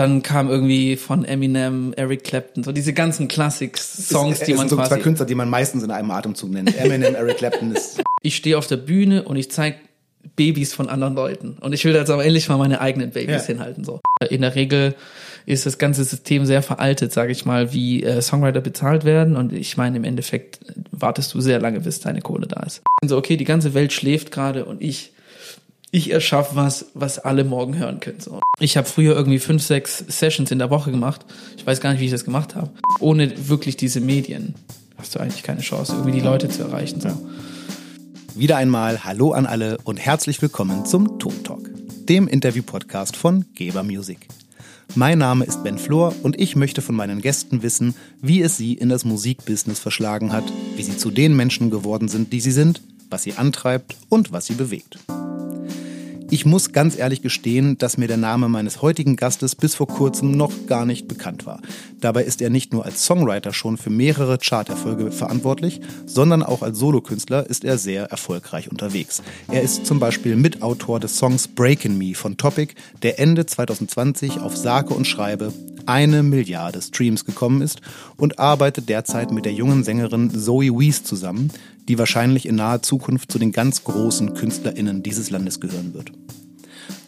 Dann kam irgendwie von Eminem, Eric Clapton, so diese ganzen Classic-Songs, die man sind so quasi... zwei Künstler, die man meistens in einem Atemzug nennt. Eminem, Eric Clapton ist. ich stehe auf der Bühne und ich zeig Babys von anderen Leuten. Und ich will jetzt aber endlich mal meine eigenen Babys Ja. hinhalten. So. In der Regel ist das ganze System sehr veraltet, sage ich mal, wie äh, Songwriter bezahlt werden. Und ich meine, im Endeffekt wartest du sehr lange, bis deine Kohle da ist. Und so, okay, die ganze Welt schläft gerade und ich ich erschaffe was, was alle morgen hören können. So. Ich habe früher irgendwie fünf, sechs Sessions in der Woche gemacht. Ich weiß gar nicht, wie ich das gemacht habe. Ohne wirklich diese Medien hast du eigentlich keine Chance, irgendwie die Leute zu erreichen. So. Wieder einmal Hallo an alle und herzlich willkommen zum Ton Talk, dem Interview-Podcast von Geber Music. Mein Name ist Ben Flor und ich möchte von meinen Gästen wissen, wie es sie in das Musikbusiness verschlagen hat, wie sie zu den Menschen geworden sind, die sie sind, was sie antreibt und was sie bewegt. Ich muss ganz ehrlich gestehen, dass mir der Name meines heutigen Gastes bis vor kurzem noch gar nicht bekannt war. Dabei ist er nicht nur als Songwriter schon für mehrere Charterfolge verantwortlich, sondern auch als Solokünstler ist er sehr erfolgreich unterwegs. Er ist zum Beispiel Mitautor des Songs Breakin' Me von Topic, der Ende 2020 auf Sake und Schreibe eine Milliarde Streams gekommen ist und arbeitet derzeit mit der jungen Sängerin Zoe Wees zusammen, die wahrscheinlich in naher Zukunft zu den ganz großen KünstlerInnen dieses Landes gehören wird.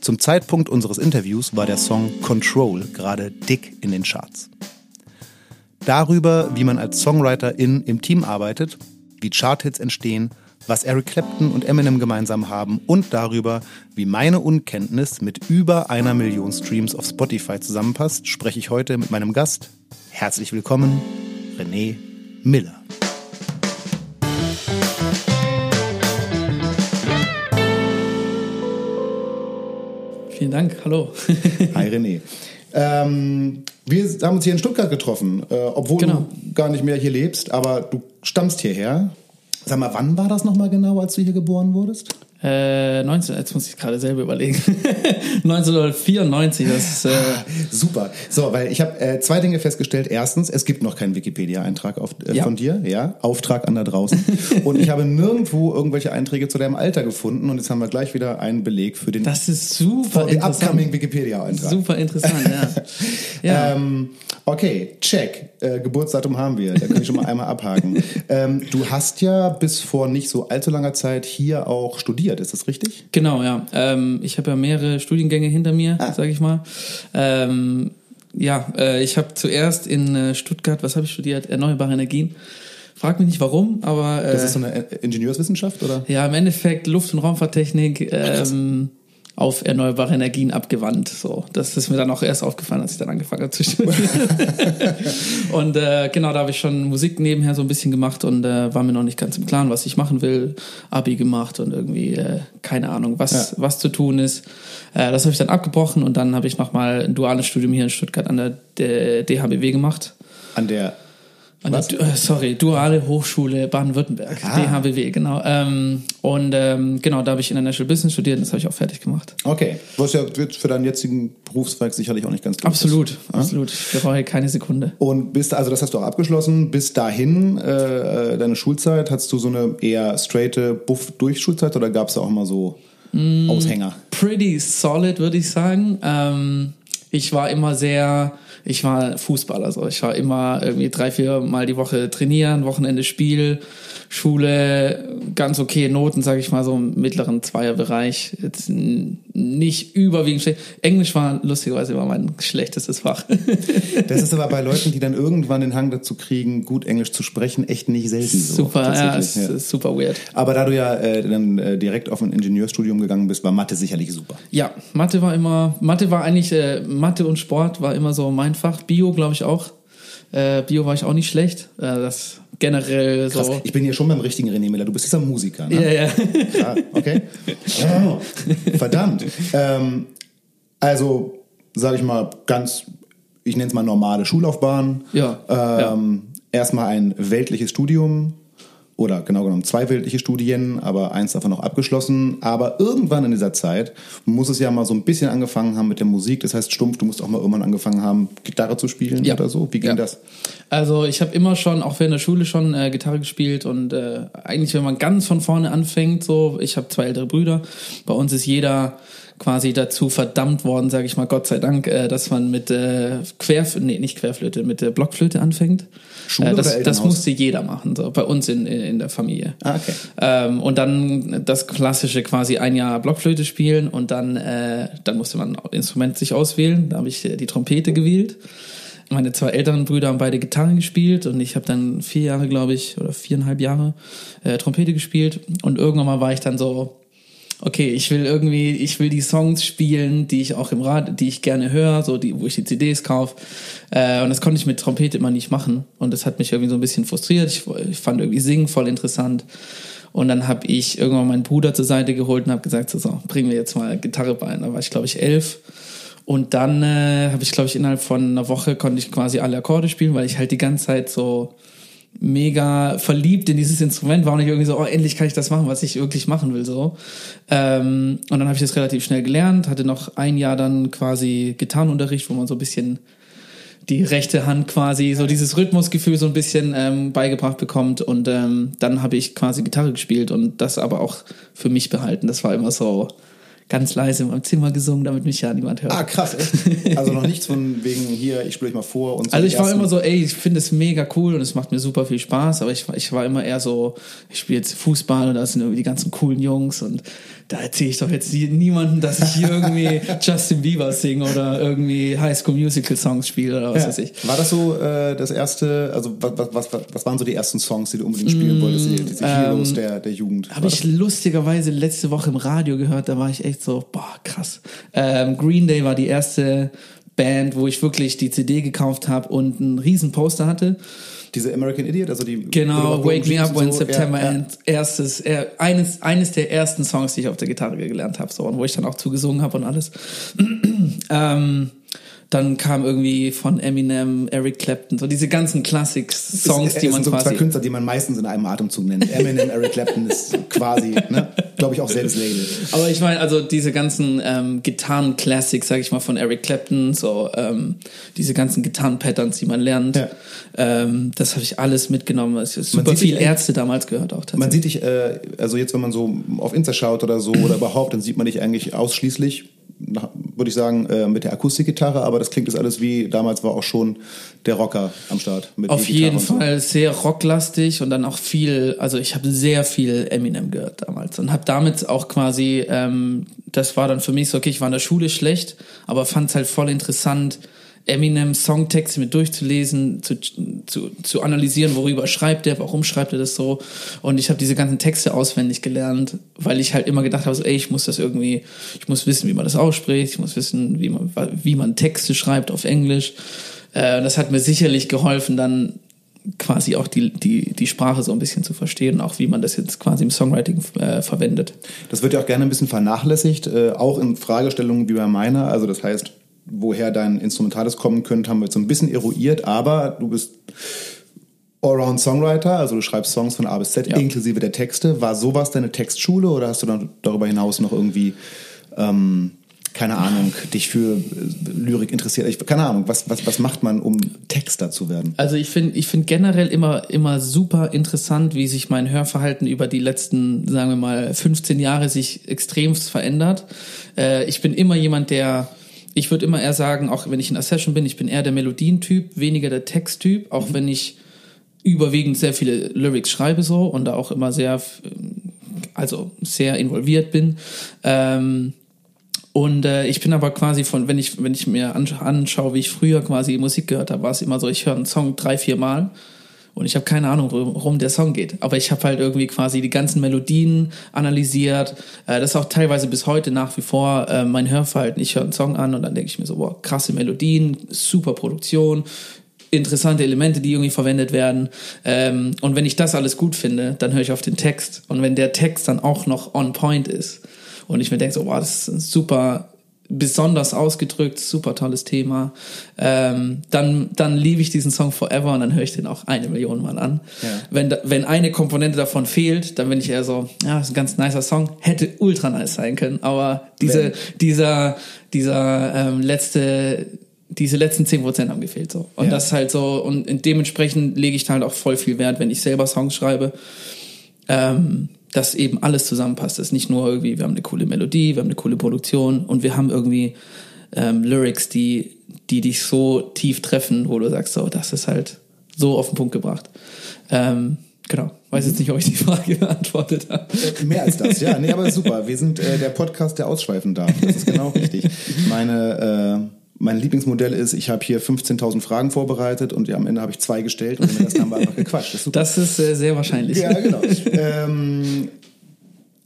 Zum Zeitpunkt unseres Interviews war der Song Control gerade dick in den Charts. Darüber, wie man als Songwriterin im Team arbeitet, wie Charthits entstehen, was Eric Clapton und Eminem gemeinsam haben und darüber, wie meine Unkenntnis mit über einer Million Streams auf Spotify zusammenpasst, spreche ich heute mit meinem Gast. Herzlich willkommen, René Miller. Vielen Dank, hallo. Hi René. Ähm, wir haben uns hier in Stuttgart getroffen, äh, obwohl Genau. du gar nicht mehr hier lebst, aber du stammst hierher. Sag mal, wann war das nochmal genau, als du hier geboren wurdest? Äh, 19, jetzt muss ich gerade selber überlegen. 1994, das ist, äh, Super. So, weil ich habe äh, zwei Dinge festgestellt. Erstens, es gibt noch keinen Wikipedia-Eintrag äh, Ja. von dir, ja, Auftrag an da draußen. und ich habe nirgendwo irgendwelche Einträge zu deinem Alter gefunden. Und jetzt haben wir gleich wieder einen Beleg für den, das ist super den interessant. upcoming Wikipedia-Eintrag. Super interessant, ja. ja. Ähm, okay, check. Äh, Geburtsdatum haben wir. Da kann ich schon mal einmal abhaken. Ähm, du hast ja bis vor nicht so allzu langer Zeit hier auch studiert, ist das richtig? Genau, ja. Ähm, ich habe ja mehrere Studiengänge hinter mir, Ah. sage ich mal. Ähm, ja, äh, ich habe zuerst in äh, Stuttgart, was habe ich studiert? Erneuerbare Energien. Frag mich nicht warum, aber äh, Das ist so eine Ingenieurswissenschaft, oder? ja, im Endeffekt Luft- und Raumfahrttechnik ähm, auf erneuerbare Energien abgewandt. So, das ist mir dann auch erst aufgefallen, als ich dann angefangen habe zu studieren. und äh, genau, da habe ich schon Musik nebenher so ein bisschen gemacht und äh, war mir noch nicht ganz im Klaren, was ich machen will. Abi gemacht und irgendwie äh, keine Ahnung, was Ja. was zu tun ist. Äh, das habe ich dann abgebrochen und dann habe ich nochmal ein duales Studium hier in Stuttgart an der D DHBW gemacht. An der? Du- äh, sorry, Duale Hochschule Baden-Württemberg, Ah. DHBW, genau. Ähm, und ähm, genau, da habe ich International Business studiert und das habe ich auch fertig gemacht. Okay, was ja für deinen jetzigen Berufszweig sicherlich auch nicht ganz doof ist. Absolut, absolut. Ich bereue keine Sekunde. Und bis, also das hast du auch abgeschlossen. Bis dahin, äh, äh, deine Schulzeit, hattest du so eine eher straighte Buff-Durch-Schulzeit oder gab es da auch mal so Mm. Aushänger? Pretty solid, würde ich sagen. Ähm, ich war immer sehr, ich war Fußballer, so. Ich war immer irgendwie drei, vier Mal die Woche trainieren, Wochenende Spiel, Schule, ganz okay Noten, sage ich mal, so im mittleren Zweierbereich. Jetzt nicht überwiegend schlecht. Englisch war lustigerweise immer mein schlechtestes Fach. Das ist aber bei Leuten, die dann irgendwann den Hang dazu kriegen, gut Englisch zu sprechen, echt nicht selten so. super, ja, ja. ist super weird. Aber da du ja äh, dann äh, direkt auf ein Ingenieurstudium gegangen bist, war Mathe sicherlich super. Ja, Mathe war immer, Mathe war eigentlich, äh, Mathe und Sport war immer so mein Fach. Bio, glaube ich, auch. Äh, Bio war ich auch nicht schlecht. Äh, das generell Krass. so. Ich bin hier schon beim richtigen René Miller. Du bist dieser Musiker, ne? Ja, ja. Ah, okay. Oh, verdammt. Ähm, also, sage ich mal, ganz, ich nenne es mal normale Schullaufbahn. Ja, Ähm, Erstmal ein weltliches Studium oder genau genommen zwei weltliche Studien, aber eins davon noch abgeschlossen. Aber irgendwann in dieser Zeit muss es ja mal so ein bisschen angefangen haben mit der Musik. Das heißt, stumpf, du musst auch mal irgendwann angefangen haben, Gitarre zu spielen Ja. oder so. Wie ging Ja. das? Also ich habe immer schon, auch während der Schule schon äh, Gitarre gespielt und äh, eigentlich, wenn man ganz von vorne anfängt, so, ich habe zwei ältere Brüder, bei uns ist jeder quasi dazu verdammt worden, sage ich mal, Gott sei Dank, äh, dass man mit äh, Querflöte, nee, nicht Querflöte, mit der Blockflöte anfängt. Schule äh, das, das musste jeder machen, so bei uns in, in der Familie. Ah, okay. Ähm, und dann das klassische quasi ein Jahr Blockflöte spielen und dann, äh, dann musste man ein Instrument sich auswählen. Da habe ich äh, die Trompete gewählt. Meine zwei älteren Brüder haben beide Gitarre gespielt und ich habe dann vier Jahre, glaube ich, oder viereinhalb Jahre äh, Trompete gespielt. Und irgendwann mal war ich dann so, okay, ich will irgendwie, ich will die Songs spielen, die ich auch im Rad, die ich gerne höre, so die, wo ich die CDs kaufe. Äh, und das konnte ich mit Trompete immer nicht machen. Und das hat mich irgendwie so ein bisschen frustriert. Ich, ich fand irgendwie Singen voll interessant. Und dann habe ich irgendwann meinen Bruder zur Seite geholt und habe gesagt, so, so, bringen wir jetzt mal Gitarre bei. Da war ich, glaube ich, elf. Und dann äh, habe ich, glaube ich, innerhalb von einer Woche konnte ich quasi alle Akkorde spielen, weil ich halt die ganze Zeit so mega verliebt in dieses Instrument war und ich irgendwie so, oh, endlich kann ich das machen, was ich wirklich machen will, so. Ähm, und dann habe ich das relativ schnell gelernt, hatte noch ein Jahr dann quasi Gitarrenunterricht, wo man so ein bisschen die rechte Hand quasi so dieses Rhythmusgefühl so ein bisschen ähm, beigebracht bekommt und ähm, dann habe ich quasi Gitarre gespielt und das aber auch für mich behalten. Das war immer so ganz leise in meinem Zimmer gesungen, damit mich ja niemand hört. Ah, krass, echt? Also noch nichts von wegen hier, ich spiele euch mal vor und so. Also ich war immer so, ey, ich finde es mega cool und es macht mir super viel Spaß, aber ich, war- ich war immer eher so, ich spiele jetzt Fußball und da sind irgendwie die ganzen coolen Jungs und da erzähle ich doch jetzt nie- niemandem, dass ich hier irgendwie Justin Bieber singe oder irgendwie High School Musical Songs spiele oder was Ja. weiß ich. War das so äh, das erste, also was, was, was, was waren so die ersten Songs, die du unbedingt spielen wolltest, die, diese Heroes der, der Jugend? Habe ähm, ich lustigerweise letzte Woche im Radio gehört, da war ich echt so, boah, krass. Ähm, Green Day war die erste Band, wo ich wirklich die CD gekauft habe und einen riesen Poster hatte. Diese American Idiot, also die Genau, Wake Me Up When so, September ja, ja. Ends. Erstes, äh, eines, eines der ersten Songs, die ich auf der Gitarre gelernt habe, so, und wo ich dann auch zugesungen habe und alles. ähm, dann kam irgendwie von Eminem, Eric Clapton, so diese ganzen Classic-Songs, Es- die man sind so zwei quasi. Künstler, die man meistens in einem Atemzug nennt. Eminem, Eric Clapton ist quasi, ne, glaube ich, auch selbes Label. Aber ich meine, also diese ganzen ähm, Gitarren-Classics, sag ich mal, von Eric Clapton, so ähm, diese ganzen Gitarren-Patterns, die man lernt, Ja. ähm, das habe ich alles mitgenommen. Es ist super viel eigentlich- Ärzte damals gehört auch tatsächlich. Man sieht dich, äh, also jetzt, wenn man so auf Insta schaut oder so oder überhaupt, dann sieht man dich eigentlich ausschließlich, würde ich sagen, äh, mit der Akustikgitarre, aber das klingt jetzt alles wie, damals war auch schon der Rocker am Start. Auf jeden so. Fall sehr rocklastig und dann auch viel, also ich habe sehr viel Eminem gehört damals und habe damit auch quasi, ähm, das war dann für mich so, okay, ich war in der Schule schlecht, aber fand es halt voll interessant, Eminem Songtexte mit durchzulesen, zu, zu, zu analysieren, worüber schreibt er, warum schreibt er das so. Und ich habe diese ganzen Texte auswendig gelernt, weil ich halt immer gedacht habe, so, ey, ich muss das irgendwie, ich muss wissen, wie man das ausspricht, ich muss wissen, wie man, wie man Texte schreibt auf Englisch. Äh, das hat mir sicherlich geholfen, dann quasi auch die, die, die Sprache so ein bisschen zu verstehen, auch wie man das jetzt quasi im Songwriting äh, verwendet. Das wird ja auch gerne ein bisschen vernachlässigt, äh, auch in Fragestellungen wie bei meiner. Also das heißt, woher dein Instrumentales kommen könnte, haben wir jetzt so ein bisschen eruiert, aber du bist Allround Songwriter, also du schreibst Songs von A bis Z Ja. inklusive der Texte. War sowas deine Textschule oder hast du dann darüber hinaus noch irgendwie, ähm, keine Ahnung, dich für äh, Lyrik interessiert? Ich, keine Ahnung, was, was, was macht man, um Texter zu werden? Also ich finde ich finde generell immer, immer super interessant, wie sich mein Hörverhalten über die letzten, sagen wir mal, 15 Jahre sich extremst verändert. Äh, ich bin immer jemand, der, ich würde immer eher sagen, auch wenn ich in einer Session bin, ich bin eher der Melodientyp, weniger der Texttyp, auch wenn ich überwiegend sehr viele Lyrics schreibe so und da auch immer sehr, also sehr involviert bin. Ähm, und äh, ich bin aber quasi von, wenn ich, wenn ich mir ansch- anschaue, wie ich früher quasi Musik gehört habe, war es immer so, ich höre einen Song drei, vier Mal und ich habe keine Ahnung, worum der Song geht. Aber ich habe halt irgendwie quasi die ganzen Melodien analysiert. Äh, das ist auch teilweise bis heute nach wie vor äh, mein Hörverhalten. Ich höre einen Song an und dann denke ich mir so, boah, krasse Melodien, super Produktion, interessante Elemente, die irgendwie verwendet werden. Ähm, und wenn ich das alles gut finde, dann höre ich auf den Text. Und wenn der Text dann auch noch on point ist und ich mir denke so, wow, das ist super besonders ausgedrückt, super tolles Thema, ähm, dann, dann liebe ich diesen Song forever und dann höre ich den auch eine Million Mal an. Ja. Wenn, wenn eine Komponente davon fehlt, dann bin ich eher so, ja, ist ein ganz nicer Song, hätte ultra nice sein können, aber diese, Wenn. dieser, dieser ähm, letzte, diese letzten 10% haben gefehlt so. Und Ja. das ist halt so, und dementsprechend lege ich da halt auch voll viel Wert, wenn ich selber Songs schreibe, ähm, dass eben alles zusammenpasst. Es ist nicht nur irgendwie, wir haben eine coole Melodie, wir haben eine coole Produktion und wir haben irgendwie ähm, Lyrics, die, die dich so tief treffen, wo du sagst, so, das ist halt so auf den Punkt gebracht. Ähm, genau. Weiß jetzt nicht, ob ich die Frage beantwortet habe. Äh, mehr als das, ja. Nee, aber super. Wir sind äh, der Podcast, der ausschweifen darf. Das ist genau richtig. Meine, äh, mein Lieblingsmodell ist, ich habe hier 15.000 Fragen vorbereitet und ja, am Ende habe ich zwei gestellt und den Rest haben wir einfach gequatscht. Das ist, das ist äh, sehr wahrscheinlich. Ja, genau. ähm,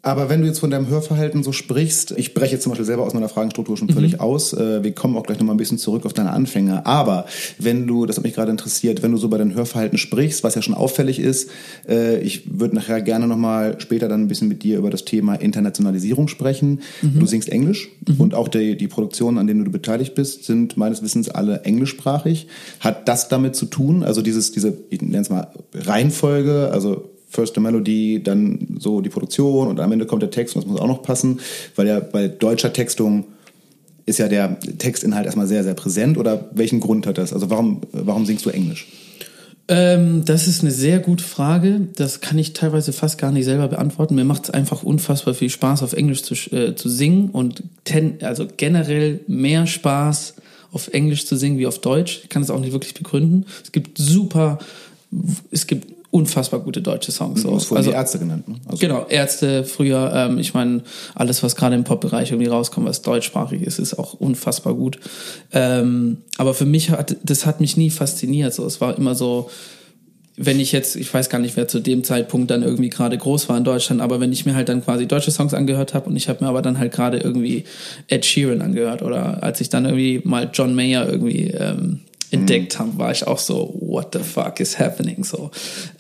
aber wenn du jetzt von deinem Hörverhalten so sprichst, ich breche jetzt zum Beispiel selber aus meiner Fragenstruktur schon völlig mhm. aus. Äh, wir kommen auch gleich nochmal ein bisschen zurück auf deine Anfänge. Aber wenn du, das hat mich gerade interessiert, wenn du so bei deinem Hörverhalten sprichst, was ja schon auffällig ist, äh, ich würde nachher gerne nochmal später dann ein bisschen mit dir über das Thema Internationalisierung sprechen. Mhm. Du singst Englisch mhm. und auch die, die Produktionen, an denen du beteiligt bist, sind meines Wissens alle englischsprachig. Hat das damit zu tun, also dieses, diese, ich nenne es mal Reihenfolge, also First Melody, dann so die Produktion und am Ende kommt der Text und das muss auch noch passen, weil ja bei deutscher Textung ist ja der Textinhalt erstmal sehr, sehr präsent oder welchen Grund hat das? Also warum, warum singst du Englisch? Ähm, das ist eine sehr gute Frage. Das kann ich teilweise fast gar nicht selber beantworten. Mir macht es einfach unfassbar viel Spaß, auf Englisch zu, äh, zu singen und ten, also generell mehr Spaß auf Englisch zu singen wie auf Deutsch. Ich kann es auch nicht wirklich begründen. Es gibt super, es gibt unfassbar gute deutsche Songs. Du hast also, die Ärzte genannt. Ne? Also. Genau, Ärzte früher. Ähm, ich meine, alles, was gerade im Pop-Bereich irgendwie rauskommt, was deutschsprachig ist, ist auch unfassbar gut. Ähm, aber für mich hat, das hat mich nie fasziniert. So, es war immer so, wenn ich jetzt, ich weiß gar nicht, wer zu dem Zeitpunkt dann irgendwie gerade groß war in Deutschland, aber wenn ich mir halt dann quasi deutsche Songs angehört habe und ich habe mir aber dann halt gerade irgendwie Ed Sheeran angehört oder als ich dann irgendwie mal John Mayer irgendwie ähm, entdeckt haben, war ich auch so, what the fuck is happening? So.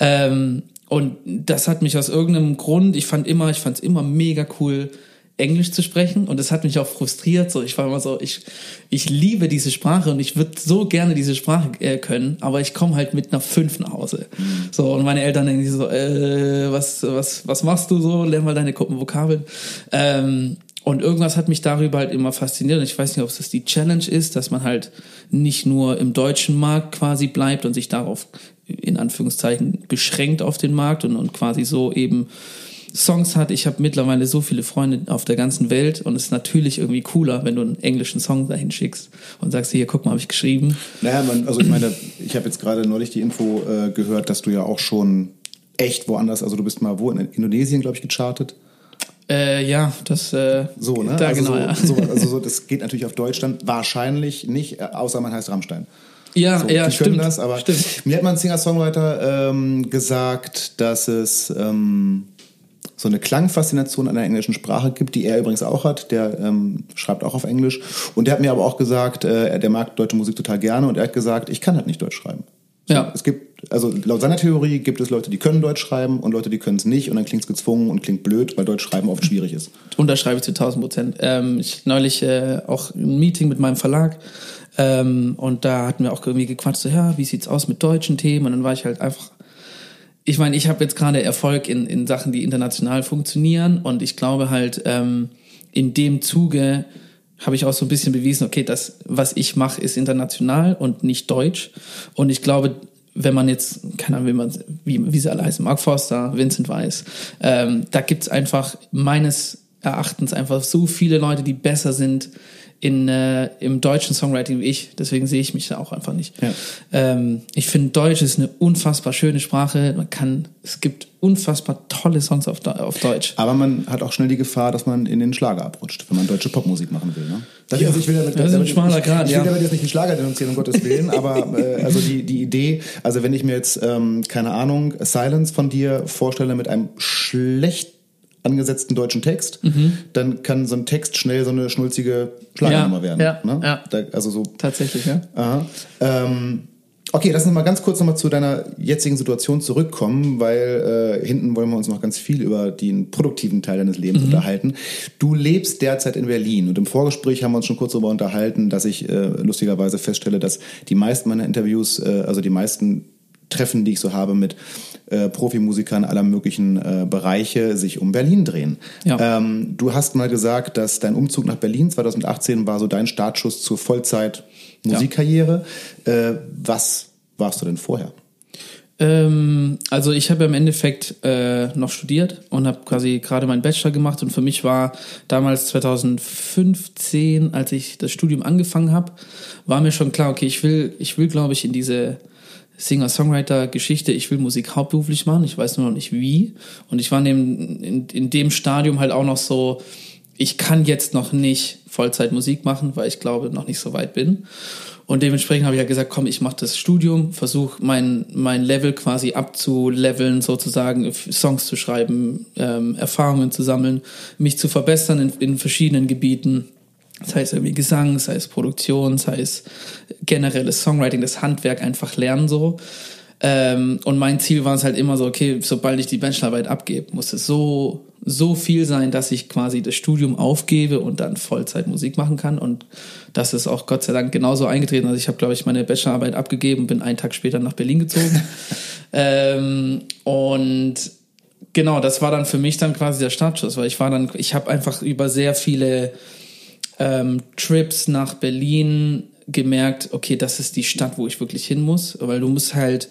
Ähm, und das hat mich aus irgendeinem Grund, ich fand immer, ich fand es immer mega cool, Englisch zu sprechen und das hat mich auch frustriert. So, ich war immer so, ich, ich liebe diese Sprache und ich würde so gerne diese Sprache äh, können, aber ich komme halt mit einer Fünf nach Hause. So, und meine Eltern denken so, äh, was, was, was machst du so? Lern mal deine Gruppenvokabeln. Ähm, und irgendwas hat mich darüber halt immer fasziniert. Und ich weiß nicht, ob es das die Challenge ist, dass man halt nicht nur im deutschen Markt quasi bleibt und sich darauf in Anführungszeichen beschränkt auf den Markt und, und quasi so eben Songs hat. Ich habe mittlerweile so viele Freunde auf der ganzen Welt und es ist natürlich irgendwie cooler, wenn du einen englischen Song dahin schickst und sagst, hier, guck mal, habe ich geschrieben. Naja, man, also ich meine, ich habe jetzt gerade neulich die Info äh, gehört, dass du ja auch schon echt woanders, also du bist mal wo in Indonesien, glaube ich, gechartet. Äh, ja, das äh, so, ne? Da also genau, so, ja. so, also so, das geht natürlich auf Deutschland wahrscheinlich nicht, äh, außer man heißt Rammstein. Ja, so, ja, stimmt. das, aber stimmt. mir hat mal ein Singer-Songwriter ähm, gesagt, dass es ähm, so eine Klangfaszination an der englischen Sprache gibt, die er übrigens auch hat. Der ähm, schreibt auch auf Englisch. Und der hat mir aber auch gesagt, äh, der mag deutsche Musik total gerne und er hat gesagt, ich kann halt nicht Deutsch schreiben. So, Ja. Es gibt, also laut seiner Theorie gibt es Leute, die können Deutsch schreiben und Leute, die können es nicht und dann klingt es gezwungen und klingt blöd, weil Deutsch schreiben oft schwierig ist. Unterschreibe ich zu 1000 Prozent. Ähm, ich neulich äh, auch ein Meeting mit meinem Verlag ähm, und da hatten wir auch irgendwie gequatscht, so ja, wie sieht's aus mit deutschen Themen? Und dann war ich halt einfach, ich meine, ich habe jetzt gerade Erfolg in, in Sachen, die international funktionieren und ich glaube halt, ähm, in dem Zuge habe ich auch so ein bisschen bewiesen, okay, das, was ich mache, ist international und nicht deutsch. Und ich glaube, wenn man jetzt, keine Ahnung, wie, man, wie, wie sie alle heißen, Mark Forster, Vincent Weiss, ähm, da gibt's einfach meines Erachtens einfach so viele Leute, die besser sind in, äh, im deutschen Songwriting wie ich. Deswegen sehe ich mich da auch einfach nicht. Ja. Ähm, ich finde, Deutsch ist eine unfassbar schöne Sprache. Man kann, es gibt unfassbar tolle Songs auf, auf Deutsch. Aber man hat auch schnell die Gefahr, dass man in den Schlager abrutscht, wenn man deutsche Popmusik machen will. Ne? Das, Ja, also ich will damit, das ist ein damit- schmaler ich, Grat, ich will ja. damit jetzt nicht den Schlager denunzieren, um Gottes Willen, aber äh, also die, die Idee, also wenn ich mir jetzt, ähm, keine Ahnung, Silence von dir vorstelle mit einem schlecht angesetzten deutschen Text, dann kann so ein Text schnell so eine schnulzige Schlagernummer Ja, werden. ja, ne? ja. Da, also so Tatsächlich, ja. Aha. Ähm, okay, lass uns mal ganz kurz nochmal zu deiner jetzigen Situation zurückkommen, weil äh, hinten wollen wir uns noch ganz viel über den produktiven Teil deines Lebens Mhm. unterhalten. Du lebst derzeit in Berlin und im Vorgespräch haben wir uns schon kurz darüber unterhalten, dass ich äh, lustigerweise feststelle, dass die meisten meiner Interviews, äh, also die meisten Treffen, die ich so habe mit äh, Profimusikern aller möglichen äh, Bereiche, sich um Berlin drehen. Ja. Ähm, du hast mal gesagt, dass dein Umzug nach Berlin 2018 war so dein Startschuss zur Vollzeit Musikkarriere. Äh, was warst du denn vorher? Ähm, also ich habe im Endeffekt äh, noch studiert und habe quasi gerade meinen Bachelor gemacht und für mich war damals 2015, als ich das Studium angefangen habe, war mir schon klar, okay, ich will, ich will, glaube ich, in diese Singer-Songwriter-Geschichte, ich will Musik hauptberuflich machen, ich weiß nur noch nicht wie. Und ich war in, in, in dem Stadium halt auch noch so, ich kann jetzt noch nicht Vollzeit Musik machen, weil ich glaube, noch nicht so weit bin. Und dementsprechend habe ich ja gesagt, komm, ich mache das Studium, versuche mein, mein Level quasi abzuleveln, sozusagen Songs zu schreiben, ähm, Erfahrungen zu sammeln, mich zu verbessern in, in verschiedenen Gebieten. Sei es irgendwie Gesang, sei es Produktion, sei es generelles Songwriting, das Handwerk einfach lernen so. Ähm, und mein Ziel war es halt immer so, okay, sobald ich die Bachelorarbeit abgebe, muss es so, so viel sein, dass ich quasi das Studium aufgebe und dann Vollzeit Musik machen kann. Und das ist auch Gott sei Dank genauso eingetreten. Also ich habe, glaube ich, meine Bachelorarbeit abgegeben, bin einen Tag später nach Berlin gezogen. ähm, und genau, das war dann für mich dann quasi der Startschuss, weil ich war dann, ich habe einfach über sehr viele ähm, Trips nach Berlin gemerkt, okay, das ist die Stadt, wo ich wirklich hin muss, weil du musst halt,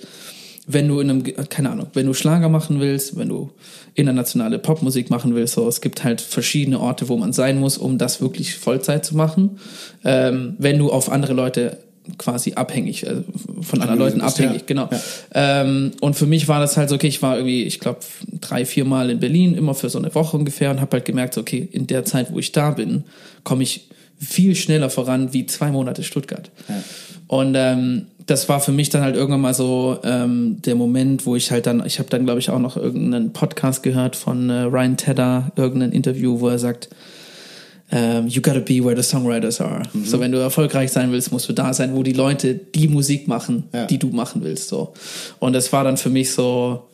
wenn du in einem, keine Ahnung, wenn du Schlager machen willst, wenn du internationale Popmusik machen willst, so, es gibt halt verschiedene Orte, wo man sein muss, um das wirklich Vollzeit zu machen. Ähm, wenn du auf andere Leute quasi abhängig, also von anderen Leuten abhängig, ja. genau. Ja. Ähm, und für mich war das halt so, okay, ich war irgendwie, ich glaube, drei, vier Mal in Berlin, immer für so eine Woche ungefähr und habe halt gemerkt, okay, in der Zeit, wo ich da bin, komme ich viel schneller voran wie zwei Monate Stuttgart. Ja. Und ähm, das war für mich dann halt irgendwann mal so ähm, der Moment, wo ich halt dann, ich habe dann glaube ich auch noch irgendeinen Podcast gehört von äh, Ryan Tedder, irgendein Interview, wo er sagt, um, ähm, you gotta be where the songwriters are. Mhm. So, wenn du erfolgreich sein willst, musst du da sein, wo die Leute die Musik machen, ja. die du machen willst. So. Und das war dann für mich so,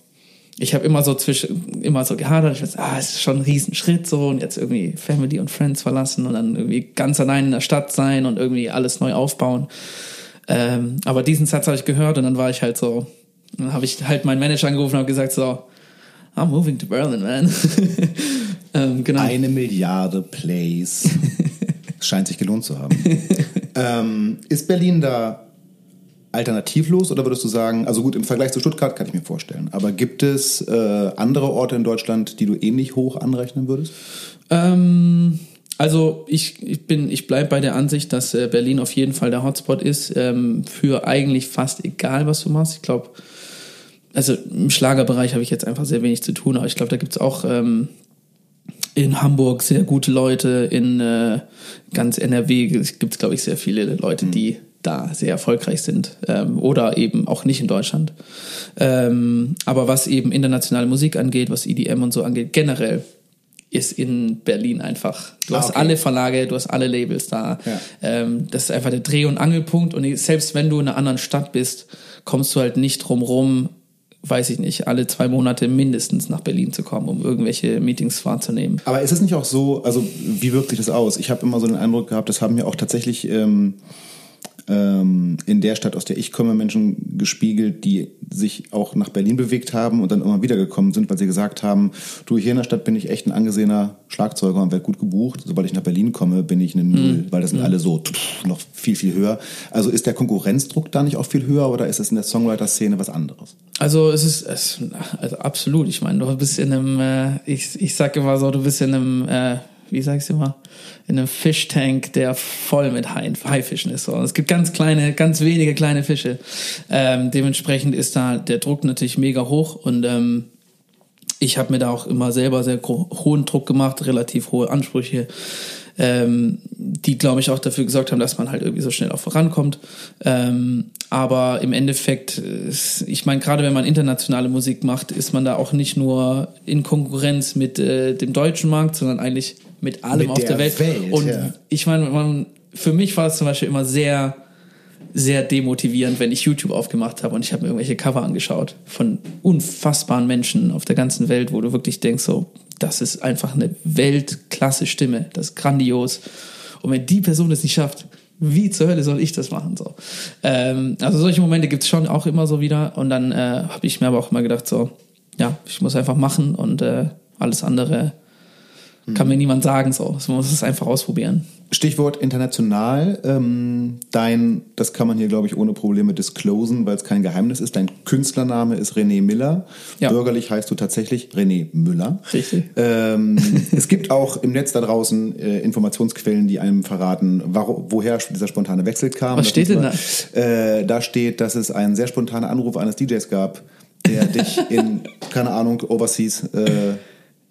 ich habe immer so zwischen, immer so gehadert, ich weiß, ah, es ist schon ein Riesenschritt so und jetzt irgendwie Family und Friends verlassen und dann irgendwie ganz allein in der Stadt sein und irgendwie alles neu aufbauen. Ähm, aber diesen Satz habe ich gehört und dann war ich halt so, dann habe ich halt meinen Manager angerufen und habe gesagt so, I'm moving to Berlin, man. ähm, genau. Eine Milliarde Plays. Scheint sich gelohnt zu haben. ähm, ist Berlin da alternativlos oder würdest du sagen, also gut, im Vergleich zu Stuttgart kann ich mir vorstellen, aber gibt es äh, andere Orte in Deutschland, die du ähnlich hoch anrechnen würdest? Ähm, also ich, ich bin, ich bleibe bei der Ansicht, dass äh, Berlin auf jeden Fall der Hotspot ist, ähm, für eigentlich fast egal, was du machst. Ich glaube, also im Schlagerbereich habe ich jetzt einfach sehr wenig zu tun, aber ich glaube, da gibt es auch ähm, in Hamburg sehr gute Leute, in äh, ganz NRW gibt es, glaube ich, sehr viele Leute, mhm. die da sehr erfolgreich sind ähm, oder eben auch nicht in Deutschland. Ähm, aber was eben internationale Musik angeht, was EDM und so angeht, generell ist in Berlin einfach. Du ah, hast okay. alle Verlage, du hast alle Labels da. Ja. Ähm, das ist einfach der Dreh- und Angelpunkt. Und selbst wenn du in einer anderen Stadt bist, kommst du halt nicht drum rum, weiß ich nicht, alle zwei Monate mindestens nach Berlin zu kommen, um irgendwelche Meetings wahrzunehmen. Aber ist es nicht auch so, also wie wirkt sich das aus? Ich habe immer so den Eindruck gehabt, das haben ja auch tatsächlich ähm, ähm, in der Stadt, aus der ich komme, Menschen gespiegelt, die sich auch nach Berlin bewegt haben und dann immer wieder gekommen sind, weil sie gesagt haben, du, hier in der Stadt bin ich echt ein angesehener Schlagzeuger und werde gut gebucht. Sobald ich nach Berlin komme, bin ich eine Null, mhm. weil das sind alle so noch viel, viel höher. Also ist der Konkurrenzdruck da nicht auch viel höher oder ist es in der Songwriter-Szene was anderes? Also es ist es, also absolut. Ich meine, du bist in einem, äh, ich, ich sag immer so, du bist in einem, äh, wie sagst du immer, in einem Fischtank, der voll mit Haifischen ist. So. Es gibt ganz kleine, ganz wenige kleine Fische. Ähm, dementsprechend ist da der Druck natürlich mega hoch und ähm, ich habe mir da auch immer selber sehr hohen Druck gemacht, relativ hohe Ansprüche, ähm, die, glaube ich, auch dafür gesorgt haben, dass man halt irgendwie so schnell auch vorankommt. Ähm, aber im Endeffekt, ich meine, gerade wenn man internationale Musik macht, ist man da auch nicht nur in Konkurrenz mit äh, dem deutschen Markt, sondern eigentlich mit allem mit auf der, Welt. Welt. Und ja. ich meine, man, für mich war es zum Beispiel immer sehr, sehr demotivierend, wenn ich YouTube aufgemacht habe und ich habe mir irgendwelche Cover angeschaut von unfassbaren Menschen auf der ganzen Welt, wo du wirklich denkst, so, das ist einfach eine Weltklasse Stimme, das ist grandios. Und wenn die Person es nicht schafft, wie zur Hölle soll ich das machen? So, ähm, also solche Momente gibt es schon auch immer so wieder. Und dann äh, habe ich mir aber auch immer gedacht, so, ja, ich muss einfach machen und äh, alles andere Kann mir niemand sagen so. Man muss es einfach ausprobieren. Stichwort international. Ähm, dein, das kann man hier, glaube ich, ohne Probleme disclosen, weil es kein Geheimnis ist. Dein Künstlername ist René Miller. Ja. Bürgerlich heißt du tatsächlich René Müller. Richtig. Ähm, es gibt auch im Netz da draußen äh, Informationsquellen, die einem verraten, warum, woher dieser spontane Wechsel kam. Was Das steht denn man- Äh, da steht, dass es einen sehr spontanen Anruf eines DJs gab, der dich in, keine Ahnung, Overseas äh,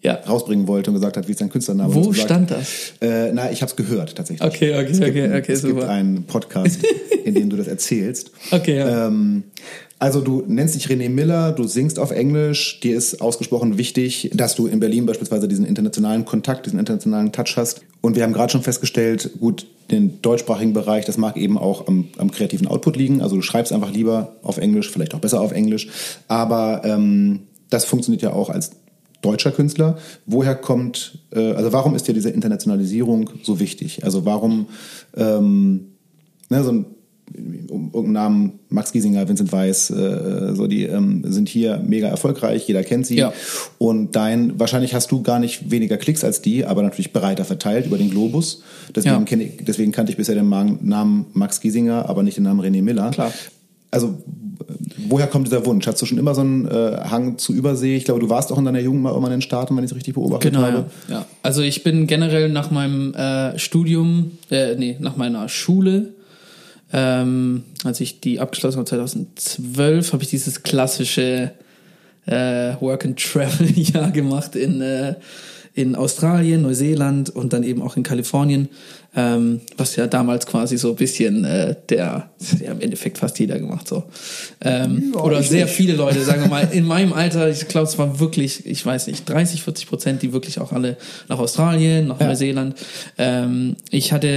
Ja. rausbringen wollte und gesagt hat, wie ist dein Künstlername? Wo sagst- stand das? Äh, na, ich habe es gehört tatsächlich. Okay, okay, es gibt, okay, okay, es gibt super. einen Podcast, in dem du das erzählst. Okay, ja. Ähm, also du nennst dich René Miller, du singst auf Englisch, dir ist ausgesprochen wichtig, dass du in Berlin beispielsweise diesen internationalen Kontakt, diesen internationalen Touch hast. Und wir haben gerade schon festgestellt, gut, den deutschsprachigen Bereich, das mag eben auch am, am kreativen Output liegen. Also du schreibst einfach lieber auf Englisch, vielleicht auch besser auf Englisch. Aber ähm, das funktioniert ja auch als deutscher Künstler. Woher kommt, äh, also warum ist dir diese Internationalisierung so wichtig? Also warum, ähm, ne, so ein um irgendeinen Namen, Max Giesinger, Vincent Weiss, äh, so die ähm, sind hier mega erfolgreich, jeder kennt sie. Ja. Und dein, wahrscheinlich hast du gar nicht weniger Klicks als die, aber natürlich breiter verteilt über den Globus. Deswegen, Ja. ich, deswegen kannte ich bisher den Namen Max Giesinger, aber nicht den Namen René Miller. Klar. Also, woher kommt dieser Wunsch? Hast du schon immer so einen äh, Hang zu Übersee? Ich glaube, du warst auch in deiner Jugend mal immer in den Staaten, wenn ich es richtig beobachtet Genau, habe. ja. ja. Also ich bin generell nach meinem äh, Studium, äh, nee, nach meiner Schule, ähm, als ich die abgeschlossen habe 2012, habe ich dieses klassische äh, Work and Travel Jahr gemacht in äh, in Australien, Neuseeland und dann eben auch in Kalifornien, ähm, was ja damals quasi so ein bisschen äh, der, ja im Endeffekt fast jeder gemacht so. Ähm, Ja, oder sehr nicht. viele Leute, sagen wir mal, in meinem Alter, ich glaube, es war wirklich, ich weiß nicht, 30, 40 Prozent, die wirklich auch alle nach Australien, nach Ja. Neuseeland. Ähm, ich hatte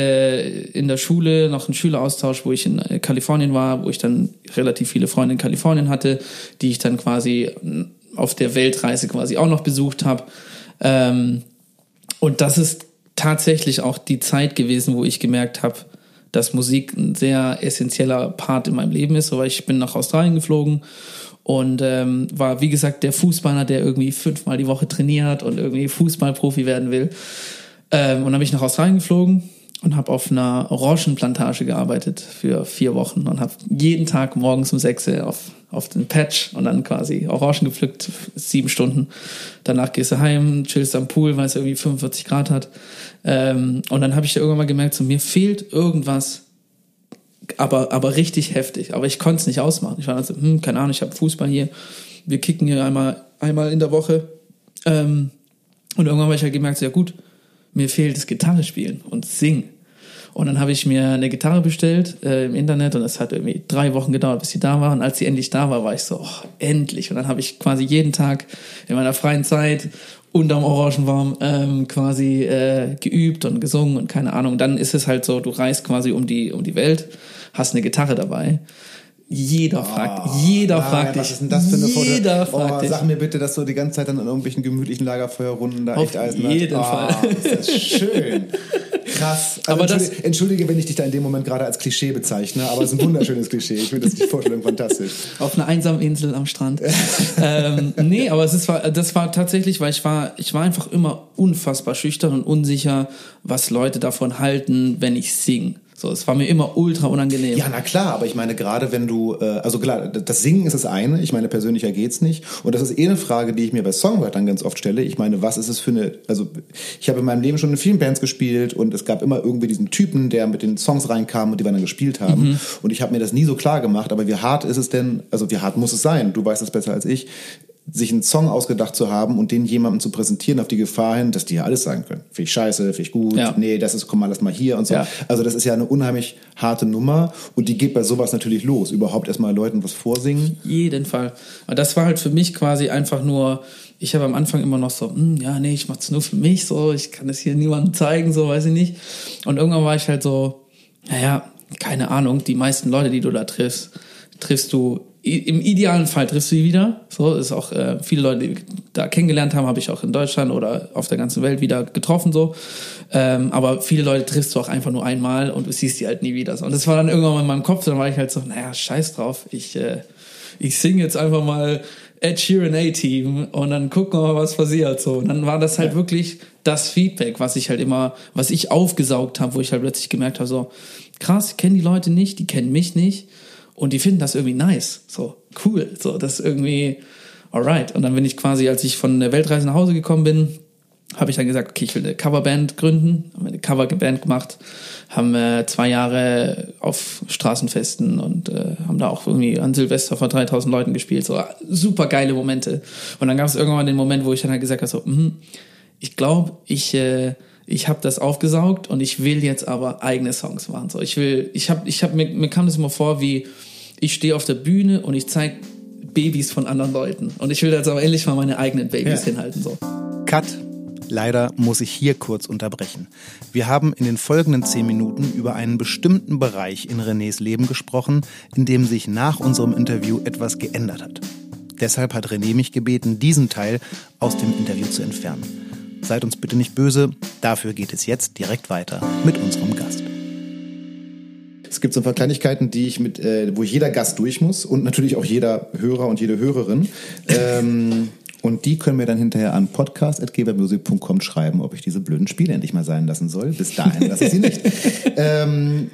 in der Schule noch einen Schüleraustausch, wo ich in äh, Kalifornien war, wo ich dann relativ viele Freunde in Kalifornien hatte, die ich dann quasi mm, auf der Weltreise quasi auch noch besucht habe. Ähm, und das ist tatsächlich auch die Zeit gewesen, wo ich gemerkt habe, dass Musik ein sehr essentieller Part in meinem Leben ist. Weil ich bin nach Australien geflogen und ähm, war, wie gesagt, der Fußballer, der irgendwie fünfmal die Woche trainiert und irgendwie Fußballprofi werden will. Ähm, und dann bin ich nach Australien geflogen und habe auf einer Orangenplantage gearbeitet für vier Wochen und habe jeden Tag morgens um sechs auf, auf den Patch und dann quasi Orangen gepflückt, sieben Stunden. Danach gehst du heim, chillst am Pool, weil es irgendwie 45 Grad hat. Ähm, und dann habe ich da irgendwann mal gemerkt, so mir fehlt irgendwas, aber, aber richtig heftig. Aber ich konnte es nicht ausmachen. Ich war dann so, hm, keine Ahnung, ich habe Fußball hier. Wir kicken hier einmal, einmal in der Woche. Ähm, und irgendwann habe ich halt gemerkt, so, ja gut, mir fehlt das Gitarre spielen und singen. Und dann habe ich mir eine Gitarre bestellt äh, im Internet und es hat irgendwie drei Wochen gedauert, bis sie da war. Und als sie endlich da war, war ich so, oh, endlich. Und dann habe ich quasi jeden Tag in meiner freien Zeit unterm Orangenbaum ähm, quasi äh, geübt und gesungen und keine Ahnung. Dann ist es halt so, du reist quasi um die, um die Welt, hast eine Gitarre dabei. Jeder fragt, jeder Nein, fragt dich. Was ist denn das für eine Foto? Jeder oh, fragt dich. Sag mir bitte, dass du die ganze Zeit dann an irgendwelchen gemütlichen Lagerfeuerrunden da Auf echt Eisen jeden hast. Fall. Oh, das ist schön. Krass. Also Aber das- entschuldige, entschuldige, wenn ich dich da in dem Moment gerade als Klischee bezeichne, aber es ist ein wunderschönes Klischee. Ich finde das die Vorstellung fantastisch. auf einer einsamen Insel am Strand. ähm, nee, aber es ist, das war tatsächlich, weil ich war, ich war einfach immer unfassbar schüchtern und unsicher, was Leute davon halten, wenn ich sing. So, es war mir immer ultra unangenehm. Ja, na klar, aber ich meine, gerade wenn du, äh, also klar, das Singen ist das eine, ich meine, persönlicher geht's nicht. Und das ist eh eine Frage, die ich mir bei Songwritern ganz oft stelle. Ich meine, was ist es für eine, also ich habe in meinem Leben schon in vielen Bands gespielt und es gab immer irgendwie diesen Typen, der mit den Songs reinkam und die wir dann gespielt haben. Und ich habe mir das nie so klar gemacht, aber wie hart ist es denn, also wie hart muss es sein, du weißt das besser als ich, sich einen Song ausgedacht zu haben und den jemandem zu präsentieren auf die Gefahr hin, dass die ja alles sagen können. Finde ich scheiße, finde ich gut, Ja. nee, das ist, komm mal, lass mal hier und so. Ja. Also das ist ja eine unheimlich harte Nummer und die geht bei sowas natürlich los. Überhaupt erstmal Leuten was vorsingen. jeden Fall. Und das war halt für mich quasi einfach nur, ich habe am Anfang immer noch so, hm, ja, nee, ich mach's nur für mich, so, ich kann das hier niemandem zeigen, so, weiß ich nicht. Und irgendwann war ich halt so, naja, keine Ahnung, die meisten Leute, die du da triffst, triffst du, im idealen Fall triffst du die wieder. So, ist auch, äh, viele Leute, die da kennengelernt haben, habe ich auch in Deutschland oder auf der ganzen Welt wieder getroffen, so. Ähm, aber viele Leute triffst du auch einfach nur einmal und du siehst die halt nie wieder. So. Und das war dann irgendwann mal in meinem Kopf, dann war ich halt so, naja, scheiß drauf, ich, äh, ich singe jetzt einfach mal Ed Sheeran A-Team und dann gucken wir mal, was passiert. So. Und dann war das halt wirklich das Feedback, was ich halt immer, was ich aufgesaugt habe, wo ich halt plötzlich gemerkt habe, so krass, ich kenne die Leute nicht, die kennen mich nicht und die finden das irgendwie nice, so cool, so das ist irgendwie alright. Und dann bin ich quasi, als ich von der Weltreise nach Hause gekommen bin, habe ich dann gesagt, okay, ich will eine Coverband gründen, haben eine Coverband gemacht, haben äh, zwei Jahre auf Straßenfesten und äh, haben da auch irgendwie an Silvester vor 3000 Leuten gespielt, so super geile Momente. Und dann gab es irgendwann den Moment, wo ich dann halt gesagt habe, so, mh, ich glaube, ich äh, ich habe das aufgesaugt und ich will jetzt aber eigene Songs machen. So, ich will, ich habe, ich habe mir, mir kam das immer vor, wie ich stehe auf der Bühne und ich zeige Babys von anderen Leuten und ich will jetzt aber endlich mal meine eigenen Babys ja. hinhalten. So. Cut Leider muss ich hier kurz unterbrechen. Wir haben in den folgenden zehn Minuten über einen bestimmten Bereich in Renés Leben gesprochen, in dem sich nach unserem Interview etwas geändert hat. Deshalb hat René mich gebeten, diesen Teil aus dem Interview zu entfernen. Seid uns bitte nicht böse, dafür geht es jetzt direkt weiter mit unserem Gast. Es gibt so ein paar Kleinigkeiten, die ich mit, äh, wo jeder Gast durch muss und natürlich auch jeder Hörer und jede Hörerin. Ähm, und die können mir dann hinterher an podcast.gebermusik.com schreiben, ob ich diese blöden Spiele endlich mal sein lassen soll. Bis dahin lasse ich sie nicht. ähm,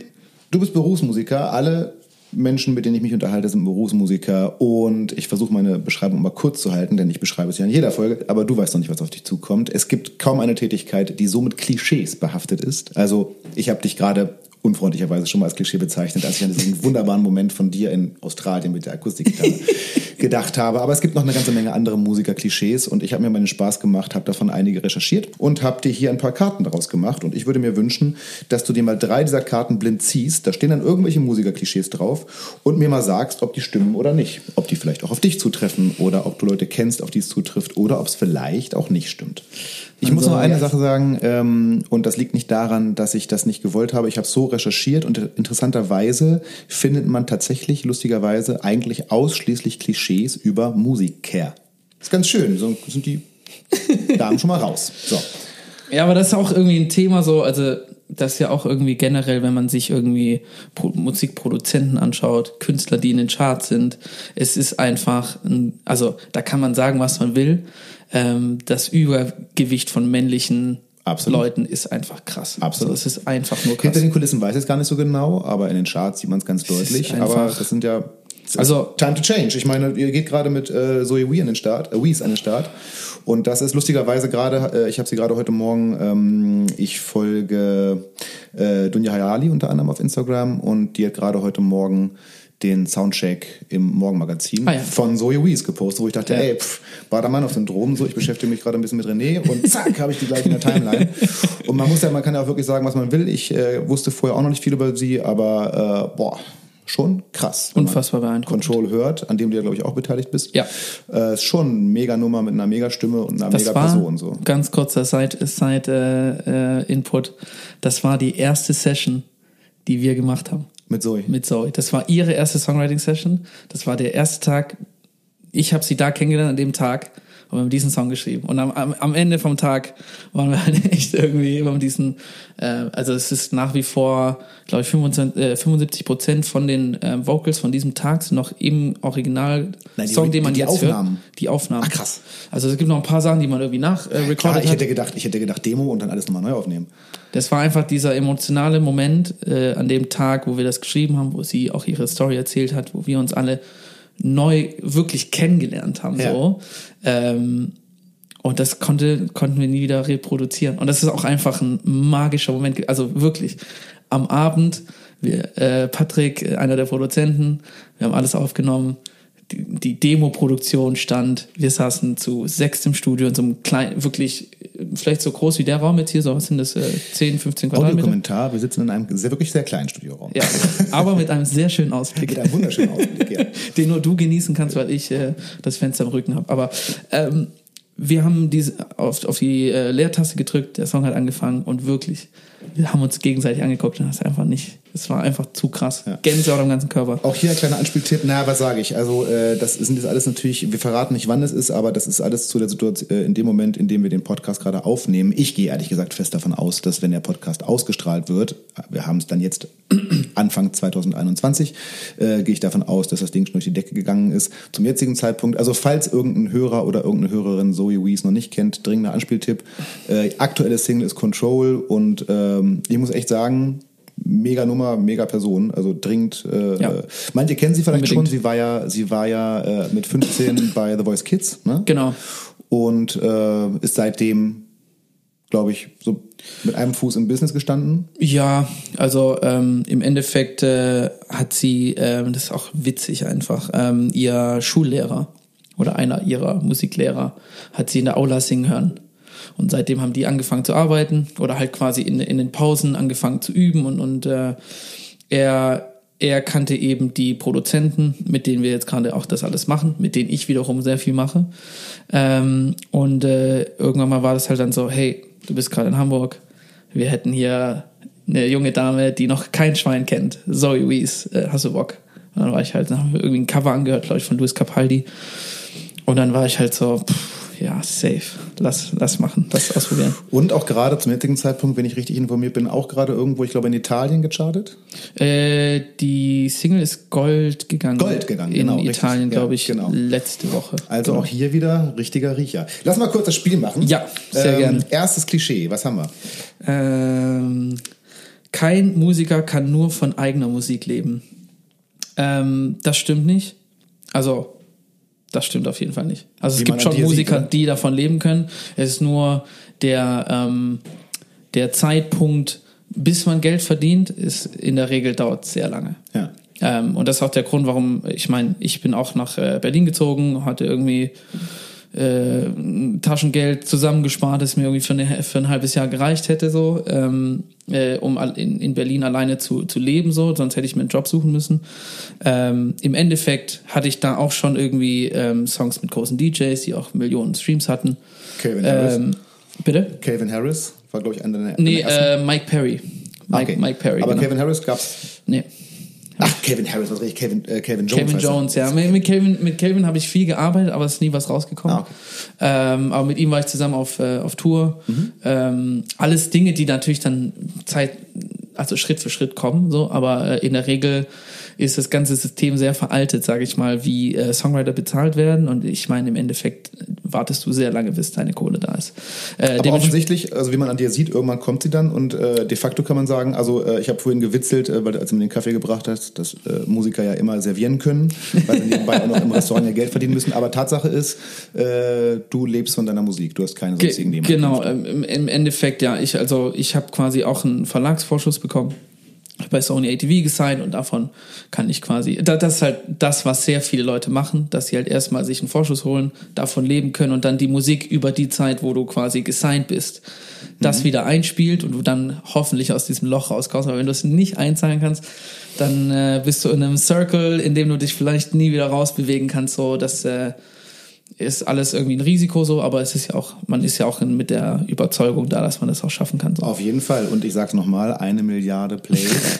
du bist Berufsmusiker. Alle Menschen, mit denen ich mich unterhalte, sind Berufsmusiker. Und ich versuche meine Beschreibung mal kurz zu halten, denn ich beschreibe es ja in jeder Folge. Aber du weißt noch nicht, was auf dich zukommt. Es gibt kaum eine Tätigkeit, die so mit Klischees behaftet ist. Also ich habe dich gerade unfreundlicherweise schon mal als Klischee bezeichnet, als ich an diesen wunderbaren Moment von dir in Australien mit der Akustikgitarre gedacht habe. Aber es gibt noch eine ganze Menge andere Musiker-Klischees und ich habe mir meinen Spaß gemacht, habe davon einige recherchiert und habe dir hier ein paar Karten daraus gemacht. Und ich würde mir wünschen, dass du dir mal drei dieser Karten blind ziehst. Da stehen dann irgendwelche Musiker-Klischees drauf und mir mal sagst, ob die stimmen oder nicht. Ob die vielleicht auch auf dich zutreffen oder ob du Leute kennst, auf die es zutrifft oder ob es vielleicht auch nicht stimmt. Ich also, muss noch eine ja. Sache sagen, ähm, und das liegt nicht daran, dass ich das nicht gewollt habe. Ich habe so recherchiert und interessanterweise findet man tatsächlich, lustigerweise, eigentlich ausschließlich Klischees über Musiker. Ist ganz schön, so sind die Damen schon mal raus. So. Ja, aber das ist auch irgendwie ein Thema so, also das ist ja auch irgendwie generell, wenn man sich irgendwie Musikproduzenten anschaut, Künstler, die in den Charts sind, es ist einfach, ein, also da kann man sagen, was man will, ähm, das Übergewicht von männlichen Absolut. Leuten ist einfach krass. Absolut. Also es ist einfach nur krass. Hinter den Kulissen weiß ich es gar nicht so genau, aber in den Charts sieht man es ganz deutlich. Aber das sind ja also Time to Change. Ich meine, ihr geht gerade mit äh, Zoe Wee an den Start, äh, Wees an den Start. Und das ist lustigerweise gerade, äh, ich habe sie gerade heute Morgen, ähm, ich folge äh, Dunja Hayali unter anderem auf Instagram und die hat gerade heute Morgen den Soundcheck im Morgenmagazin ah, ja. von Zoe Wees gepostet, wo ich dachte, ja. ey, pff, Badermann-Syndrom, so, ich beschäftige mich gerade ein bisschen mit René und zack, habe ich die gleich in der Timeline. und man muss ja, man kann ja auch wirklich sagen, was man will. Ich äh, wusste vorher auch noch nicht viel über sie, aber äh, boah, schon krass. Unfassbar beeindruckend. Control hört, an dem du ja, glaube ich, auch beteiligt bist. Ja. Äh, ist schon eine Mega-Nummer mit einer Mega-Stimme und einer Mega-Person. So. Ganz kurzer Side-Input. Side, äh, äh, das war die erste Session, die wir gemacht haben. Mit Zoe. Mit Zoe. Das war ihre erste Songwriting-Session. Das war der erste Tag. Ich habe sie da kennengelernt an dem Tag und wir haben diesen Song geschrieben. Und am, am, am Ende vom Tag waren wir halt echt irgendwie über diesen, äh, also es ist nach wie vor, glaube ich, 25, äh, 75 Prozent von den äh, Vocals von diesem Tag sind noch im Original-Song, den man die jetzt Aufnahmen. hört. Die Aufnahmen. Ach krass. Also es gibt noch ein paar Sachen, die man irgendwie nach äh, recorded ich hätte gedacht, ich hätte gedacht Demo und dann alles nochmal neu aufnehmen. Das war einfach dieser emotionale Moment äh, an dem Tag, wo wir das geschrieben haben, wo sie auch ihre Story erzählt hat, wo wir uns alle neu wirklich kennengelernt haben. Ja. So. Ähm, und das konnte, konnten wir nie wieder reproduzieren. Und das ist auch einfach ein magischer Moment. Also wirklich, am Abend, wir, äh, Patrick, einer der Produzenten, wir haben alles aufgenommen die, Demo-Produktion stand. Wir saßen zu sechs im Studio in so einem kleinen, wirklich, vielleicht so groß wie der Raum jetzt hier, so was sind das, äh, 10, 15 Quadratmeter? Kommentar, wir sitzen in einem sehr, wirklich sehr kleinen Studioraum. Ja, aber mit einem sehr schönen Ausblick. mit einem wunderschönen Ausblick, ja. Den nur du genießen kannst, weil ich äh, das Fenster im Rücken habe. Aber ähm, wir haben diese auf, auf die äh, Leertaste gedrückt, der Song hat angefangen und wirklich wir haben uns gegenseitig angeguckt und das einfach nicht, es war einfach zu krass. Ja. Gänsehaut am ganzen Körper. Auch hier ein kleiner Anspieltipp, naja, was sage ich? Also äh, das sind jetzt alles natürlich, wir verraten nicht, wann es ist, aber das ist alles zu der Situation, äh, in dem Moment, in dem wir den Podcast gerade aufnehmen. Ich gehe ehrlich gesagt fest davon aus, dass wenn der Podcast ausgestrahlt wird, wir haben es dann jetzt Anfang 2021, äh, gehe ich davon aus, dass das Ding schon durch die Decke gegangen ist. Zum jetzigen Zeitpunkt, also falls irgendein Hörer oder irgendeine Hörerin Zoe Wees noch nicht kennt, dringender Anspieltipp. Äh, aktuelle Single ist Control und ähm, ich muss echt sagen, mega Nummer, mega Person, also dringend. Äh, ja. Manche kennen sie vielleicht Unbedingt. schon. Sie war ja, sie war ja äh, mit 15 bei The Voice Kids, ne? Genau. Und äh, ist seitdem, glaube ich, so mit einem Fuß im Business gestanden. Ja, also ähm, im Endeffekt äh, hat sie, ähm, das ist auch witzig einfach, ähm, ihr Schullehrer oder einer ihrer Musiklehrer hat sie in der Aula singen hören. Und seitdem haben die angefangen zu arbeiten oder halt quasi in, in den Pausen angefangen zu üben und, und äh, er, er kannte eben die Produzenten, mit denen wir jetzt gerade auch das alles machen, mit denen ich wiederum sehr viel mache. Ähm, und äh, irgendwann mal war das halt dann so, hey, du bist gerade in Hamburg, wir hätten hier eine junge Dame, die noch kein Schwein kennt, Zoe Wees, äh, hast du Bock? Und dann war ich halt, dann haben wir irgendwie ein Cover angehört, glaube ich, von Luis Capaldi. Und dann war ich halt so, pff, ja, safe. Lass, lass machen, lass ausprobieren. Und auch gerade zum jetzigen Zeitpunkt, wenn ich richtig informiert bin, auch gerade irgendwo, ich glaube, in Italien gechartet? Äh, die Single ist Gold gegangen. Gold gegangen, in genau. In Italien, glaube ich, genau. letzte Woche. Also genau. auch hier wieder richtiger Riecher. Lass mal kurz das Spiel machen. Ja, sehr ähm, gerne. Erstes Klischee, was haben wir? Ähm, kein Musiker kann nur von eigener Musik leben. Ähm, das stimmt nicht. Also das stimmt auf jeden Fall nicht. Also Wie es gibt schon Musiker, sieht, die davon leben können. Es ist nur der, ähm, der Zeitpunkt, bis man Geld verdient, ist in der Regel dauert sehr lange. Ja. Ähm, und das ist auch der Grund, warum, ich meine, ich bin auch nach äh, Berlin gezogen, hatte irgendwie äh, Taschengeld zusammengespart, das mir irgendwie für, eine, für ein halbes Jahr gereicht hätte, so, ähm, äh, um in, in Berlin alleine zu, zu leben, so, sonst hätte ich mir einen Job suchen müssen. Ähm, Im Endeffekt hatte ich da auch schon irgendwie ähm, Songs mit großen DJs, die auch Millionen Streams hatten. Calvin Harris. Ähm, bitte? Calvin Harris war, glaube ich, einer der. Nee, äh, Mike Perry. Mike, okay. Mike Perry. Aber genau. Kevin Harris gab's. Nee. Ach, Kevin Harris, was richtig, Kevin, äh, Kevin Jones. Kevin Jones, ja. Mit, mit Kevin, mit Kevin habe ich viel gearbeitet, aber es ist nie was rausgekommen. Ah, okay. ähm, aber mit ihm war ich zusammen auf, äh, auf Tour. Mhm. Ähm, alles Dinge, die natürlich dann Zeit, also Schritt für Schritt kommen, so, aber äh, in der Regel ist das ganze System sehr veraltet, sage ich mal, wie äh, Songwriter bezahlt werden. Und ich meine, im Endeffekt wartest du sehr lange, bis deine Kohle da ist. Äh, Aber offensichtlich, also wie man an dir sieht, irgendwann kommt sie dann und äh, de facto kann man sagen, also äh, ich habe vorhin gewitzelt, äh, weil als du mir den Kaffee gebracht hast, dass äh, Musiker ja immer servieren können, weil sie nebenbei auch noch im Restaurant ja Geld verdienen müssen. Aber Tatsache ist, äh, du lebst von deiner Musik, du hast keine sonstigen Ge Genau, im, im Endeffekt ja, ich also ich habe quasi auch einen Verlagsvorschuss bekommen bei Sony ATV gesigned und davon kann ich quasi, das ist halt das, was sehr viele Leute machen, dass sie halt erstmal sich einen Vorschuss holen, davon leben können und dann die Musik über die Zeit, wo du quasi gesigned bist, das mhm. wieder einspielt und du dann hoffentlich aus diesem Loch rauskommst. Aber wenn du es nicht einzahlen kannst, dann äh, bist du in einem Circle, in dem du dich vielleicht nie wieder rausbewegen kannst, so dass äh, ist alles irgendwie ein Risiko so, aber es ist ja auch, man ist ja auch mit der Überzeugung da, dass man das auch schaffen kann. So. Auf jeden Fall. Und ich sag's nochmal, eine Milliarde Plays.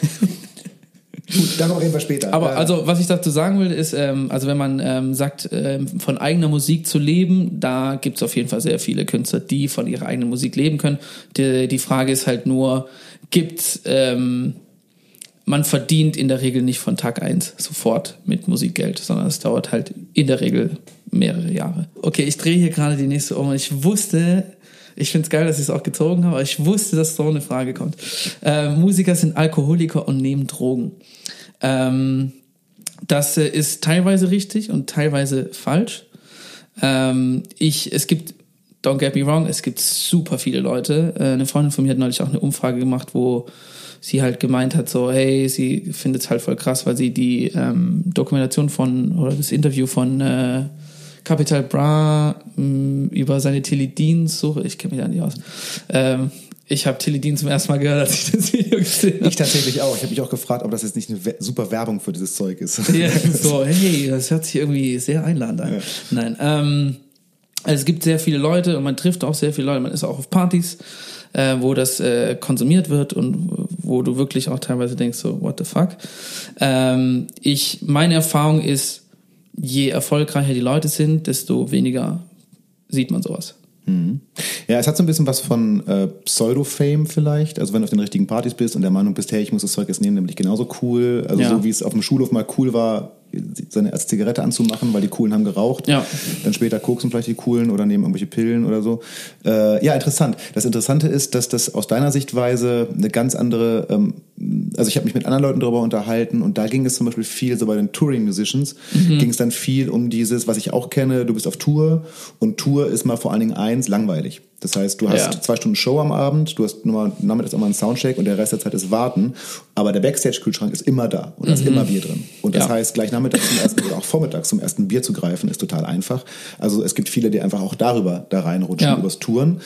Gut, darüber reden wir später. Aber also, was ich dazu sagen will, ist, ähm, also wenn man ähm, sagt, ähm, von eigener Musik zu leben, da gibt's auf jeden Fall sehr viele Künstler, die von ihrer eigenen Musik leben können. Die, die Frage ist halt nur, gibt's ähm, man verdient in der Regel nicht von Tag eins sofort mit Musikgeld, sondern es dauert halt in der Regel mehrere Jahre. Okay, ich drehe hier gerade die nächste um und ich wusste, ich finde es geil, dass ich es auch gezogen habe, aber ich wusste, dass so eine Frage kommt. Äh, Musiker sind Alkoholiker und nehmen Drogen. Ähm, das äh, ist teilweise richtig und teilweise falsch. Ähm, ich, es gibt, don't get me wrong, es gibt super viele Leute. Äh, eine Freundin von mir hat neulich auch eine Umfrage gemacht, wo sie halt gemeint hat, so, hey, sie findet es halt voll krass, weil sie die ähm, Dokumentation von oder das Interview von äh, Capital Bra mh, mm, über seine Tilidins suche. Ich kenne mich da nicht aus. Ähm, ich habe Tilidin zum ersten Mal gehört, als ich das Video gesehen habe. Ich tatsächlich auch. Ich habe mich auch gefragt, ob das jetzt nicht eine super Werbung für dieses Zeug ist. Ja, so, hey, das hört sich irgendwie sehr einladend an. Ja. Nein, ähm, Also es gibt sehr viele Leute und man trifft auch sehr viele Leute, man ist auch auf Partys, äh, wo das äh, konsumiert wird und wo du wirklich auch teilweise denkst, so, what the fuck. Ähm, ich, meine Erfahrung ist, je erfolgreicher die Leute sind, desto weniger sieht man sowas. Ja, es hat so ein bisschen was von äh, Pseudo-Fame vielleicht. Also wenn du auf den richtigen Partys bist und der Meinung bist, hey, ich muss das Zeug jetzt nehmen, nämlich genauso cool. Also Ja. so wie es auf dem Schulhof mal cool war, seine erste Zigarette anzumachen, weil die Coolen haben geraucht. Ja. Dann später koksen vielleicht die Coolen oder nehmen irgendwelche Pillen oder so. Äh, ja, interessant. Das Interessante ist, dass das aus deiner Sichtweise eine ganz andere, ähm, also ich habe mich mit anderen Leuten darüber unterhalten und da ging es zum Beispiel viel, so bei den Touring Musicians, ging es dann viel um dieses, was ich auch kenne, du bist auf Tour und Tour ist mal vor allen Dingen eins, langweilig. Das heißt, du hast Ja. zwei Stunden Show am Abend, du hast nur mal nachmittags auch mal einen Soundcheck und der Rest der Zeit ist Warten, aber der Backstage-Kühlschrank ist immer da und da ist immer Bier drin. Und das Ja. heißt, gleich nachmittags zum ersten oder auch vormittags zum ersten Bier zu greifen, ist total einfach. Also es gibt viele, die einfach auch darüber da reinrutschen, Ja. übers Touren.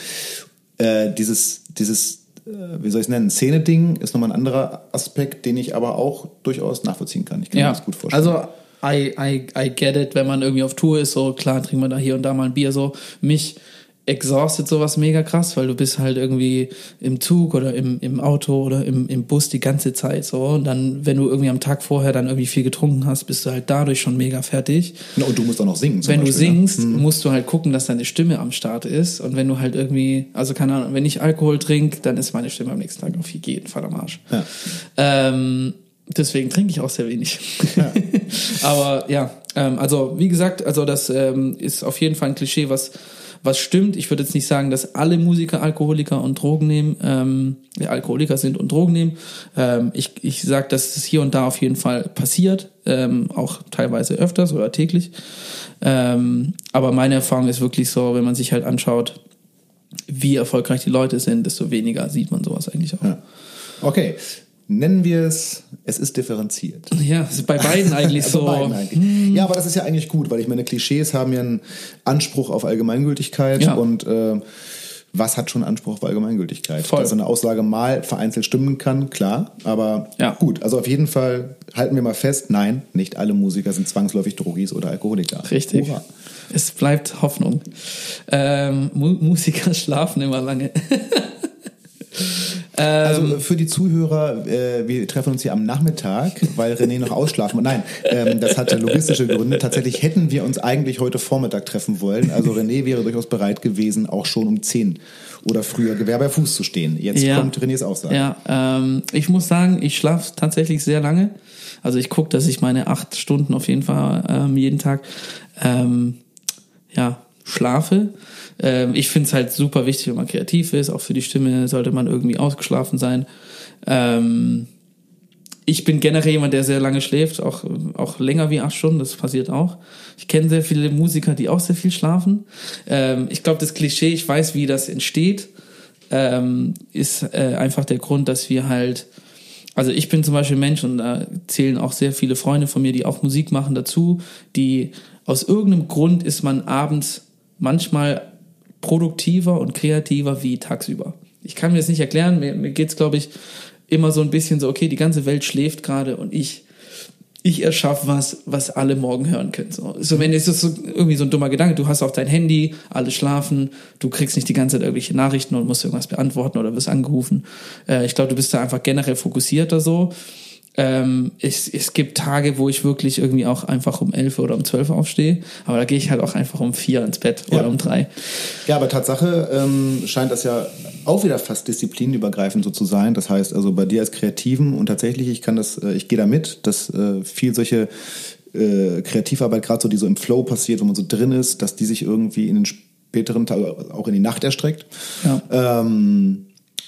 Äh, dieses, dieses, äh, wie soll ich es nennen, Szene-Ding ist nochmal ein anderer Aspekt, den ich aber auch durchaus nachvollziehen kann. Ich kann mir das gut vorstellen. also I, I, I get it, wenn man irgendwie auf Tour ist, so klar trinkt man da hier und da mal ein Bier, so mich exhaustet sowas mega krass, weil du bist halt irgendwie im Zug oder im, im Auto oder im, im Bus die ganze Zeit so und dann, wenn du irgendwie am Tag vorher dann irgendwie viel getrunken hast, bist du halt dadurch schon mega fertig. Na, und du musst auch noch singen. Wenn du Beispiel, ne? singst, musst du halt gucken, dass deine Stimme am Start ist. Und wenn du halt irgendwie, also keine Ahnung, wenn ich Alkohol trinke, dann ist meine Stimme am nächsten Tag auf jeden Fall am Arsch. Ja. Ähm, deswegen trinke ich auch sehr wenig. Aber ja, ähm, also wie gesagt, also das ähm, ist auf jeden Fall ein Klischee, was was stimmt. Ich würde jetzt nicht sagen, dass alle Musiker Alkoholiker und Drogen nehmen, ähm, Alkoholiker sind und Drogen nehmen. Ähm, ich ich sage, dass es hier und da auf jeden Fall passiert, ähm, auch teilweise öfters oder täglich. Ähm, aber meine Erfahrung ist wirklich so, wenn man sich halt anschaut, wie erfolgreich die Leute sind, desto weniger sieht man sowas eigentlich auch. Ja. Okay, nennen wir es, es ist differenziert. Ja, es ist bei beiden eigentlich so. beiden eigentlich. Ja, aber das ist ja eigentlich gut, weil ich meine, Klischees haben ja einen Anspruch auf Allgemeingültigkeit Ja. und äh, was hat schon Anspruch auf Allgemeingültigkeit? Voll. Dass eine Aussage mal vereinzelt stimmen kann, klar, aber Ja. gut. Also auf jeden Fall halten wir mal fest, nein, nicht alle Musiker sind zwangsläufig Drogis oder Alkoholiker. Richtig. Hurra. Es bleibt Hoffnung. Ähm, Mu Musiker schlafen immer lange. Also für die Zuhörer, äh, wir treffen uns hier am Nachmittag, weil René noch ausschlafen muss. Nein, ähm, das hatte logistische Gründe. Tatsächlich hätten wir uns eigentlich heute Vormittag treffen wollen. Also René wäre durchaus bereit gewesen, auch schon um 10 oder früher Gewehr bei Fuß zu stehen. Jetzt Ja. kommt Renés Aussage. Ja, ähm, ich muss sagen, ich schlafe tatsächlich sehr lange. Also ich gucke, dass ich meine acht Stunden auf jeden Fall ähm, jeden Tag ähm, ja, schlafe. Ähm, ich finde es halt super wichtig, wenn man kreativ ist. Auch für die Stimme sollte man irgendwie ausgeschlafen sein. Ähm, ich bin generell jemand, der sehr lange schläft, auch, auch länger wie acht Stunden, das passiert auch. Ich kenne sehr viele Musiker, die auch sehr viel schlafen. Ähm, ich glaube, das Klischee, ich weiß, wie das entsteht, ähm, ist äh, einfach der Grund, dass wir halt, also ich bin zum Beispiel Mensch und da zählen auch sehr viele Freunde von mir, die auch Musik machen dazu, die aus irgendeinem Grund ist man abends manchmal produktiver und kreativer wie tagsüber. Ich kann mir das nicht erklären, mir, mir geht's glaube ich, immer so ein bisschen so, okay, die ganze Welt schläft gerade und ich ich erschaffe was, was alle morgen hören können. So, so wenn es ist so irgendwie so ein dummer Gedanke, du hast auf dein Handy, alle schlafen, du kriegst nicht die ganze Zeit irgendwelche Nachrichten und musst irgendwas beantworten oder wirst angerufen. Äh, ich glaube, du bist da einfach generell fokussierter so. Ähm, es, es gibt Tage, wo ich wirklich irgendwie auch einfach um 11 oder um 12 aufstehe, aber da gehe ich halt auch einfach um 4 ins Bett oder Ja. um 3. Ja, aber Tatsache ähm, scheint das ja auch wieder fast disziplinübergreifend so zu sein. Das heißt also bei dir als Kreativen und tatsächlich, ich kann das, äh, ich gehe da mit, dass äh, viel solche äh, Kreativarbeit, gerade so, die so im Flow passiert, wo man so drin ist, dass die sich irgendwie in den späteren Tag, auch in die Nacht erstreckt. Ja. Ähm,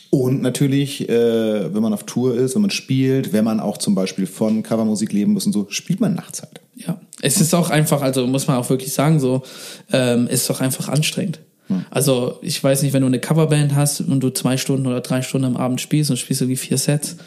und natürlich, äh, wenn man auf Tour ist, wenn man spielt, wenn man auch zum Beispiel von Covermusik leben muss und so, spielt man nachts halt. Ja, es ist auch einfach, also muss man auch wirklich sagen, so, ähm, ist doch einfach anstrengend. Also ich weiß nicht, wenn du eine Coverband hast und du zwei Stunden oder drei Stunden am Abend spielst und spielst irgendwie vier Sets.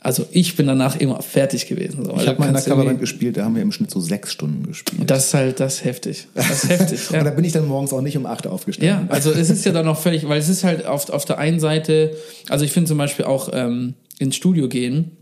Also ich bin danach immer fertig gewesen. So, Ich habe mal in irgendwie- Coverband gespielt, da haben wir im Schnitt so sechs Stunden gespielt. Das ist halt, das ist heftig. Das ist heftig. Und da ja. bin ich dann morgens auch nicht um acht aufgestanden. ja, also es ist ja dann auch völlig, weil es ist halt auf, auf der einen Seite, also ich finde zum Beispiel auch ähm, ins Studio gehen,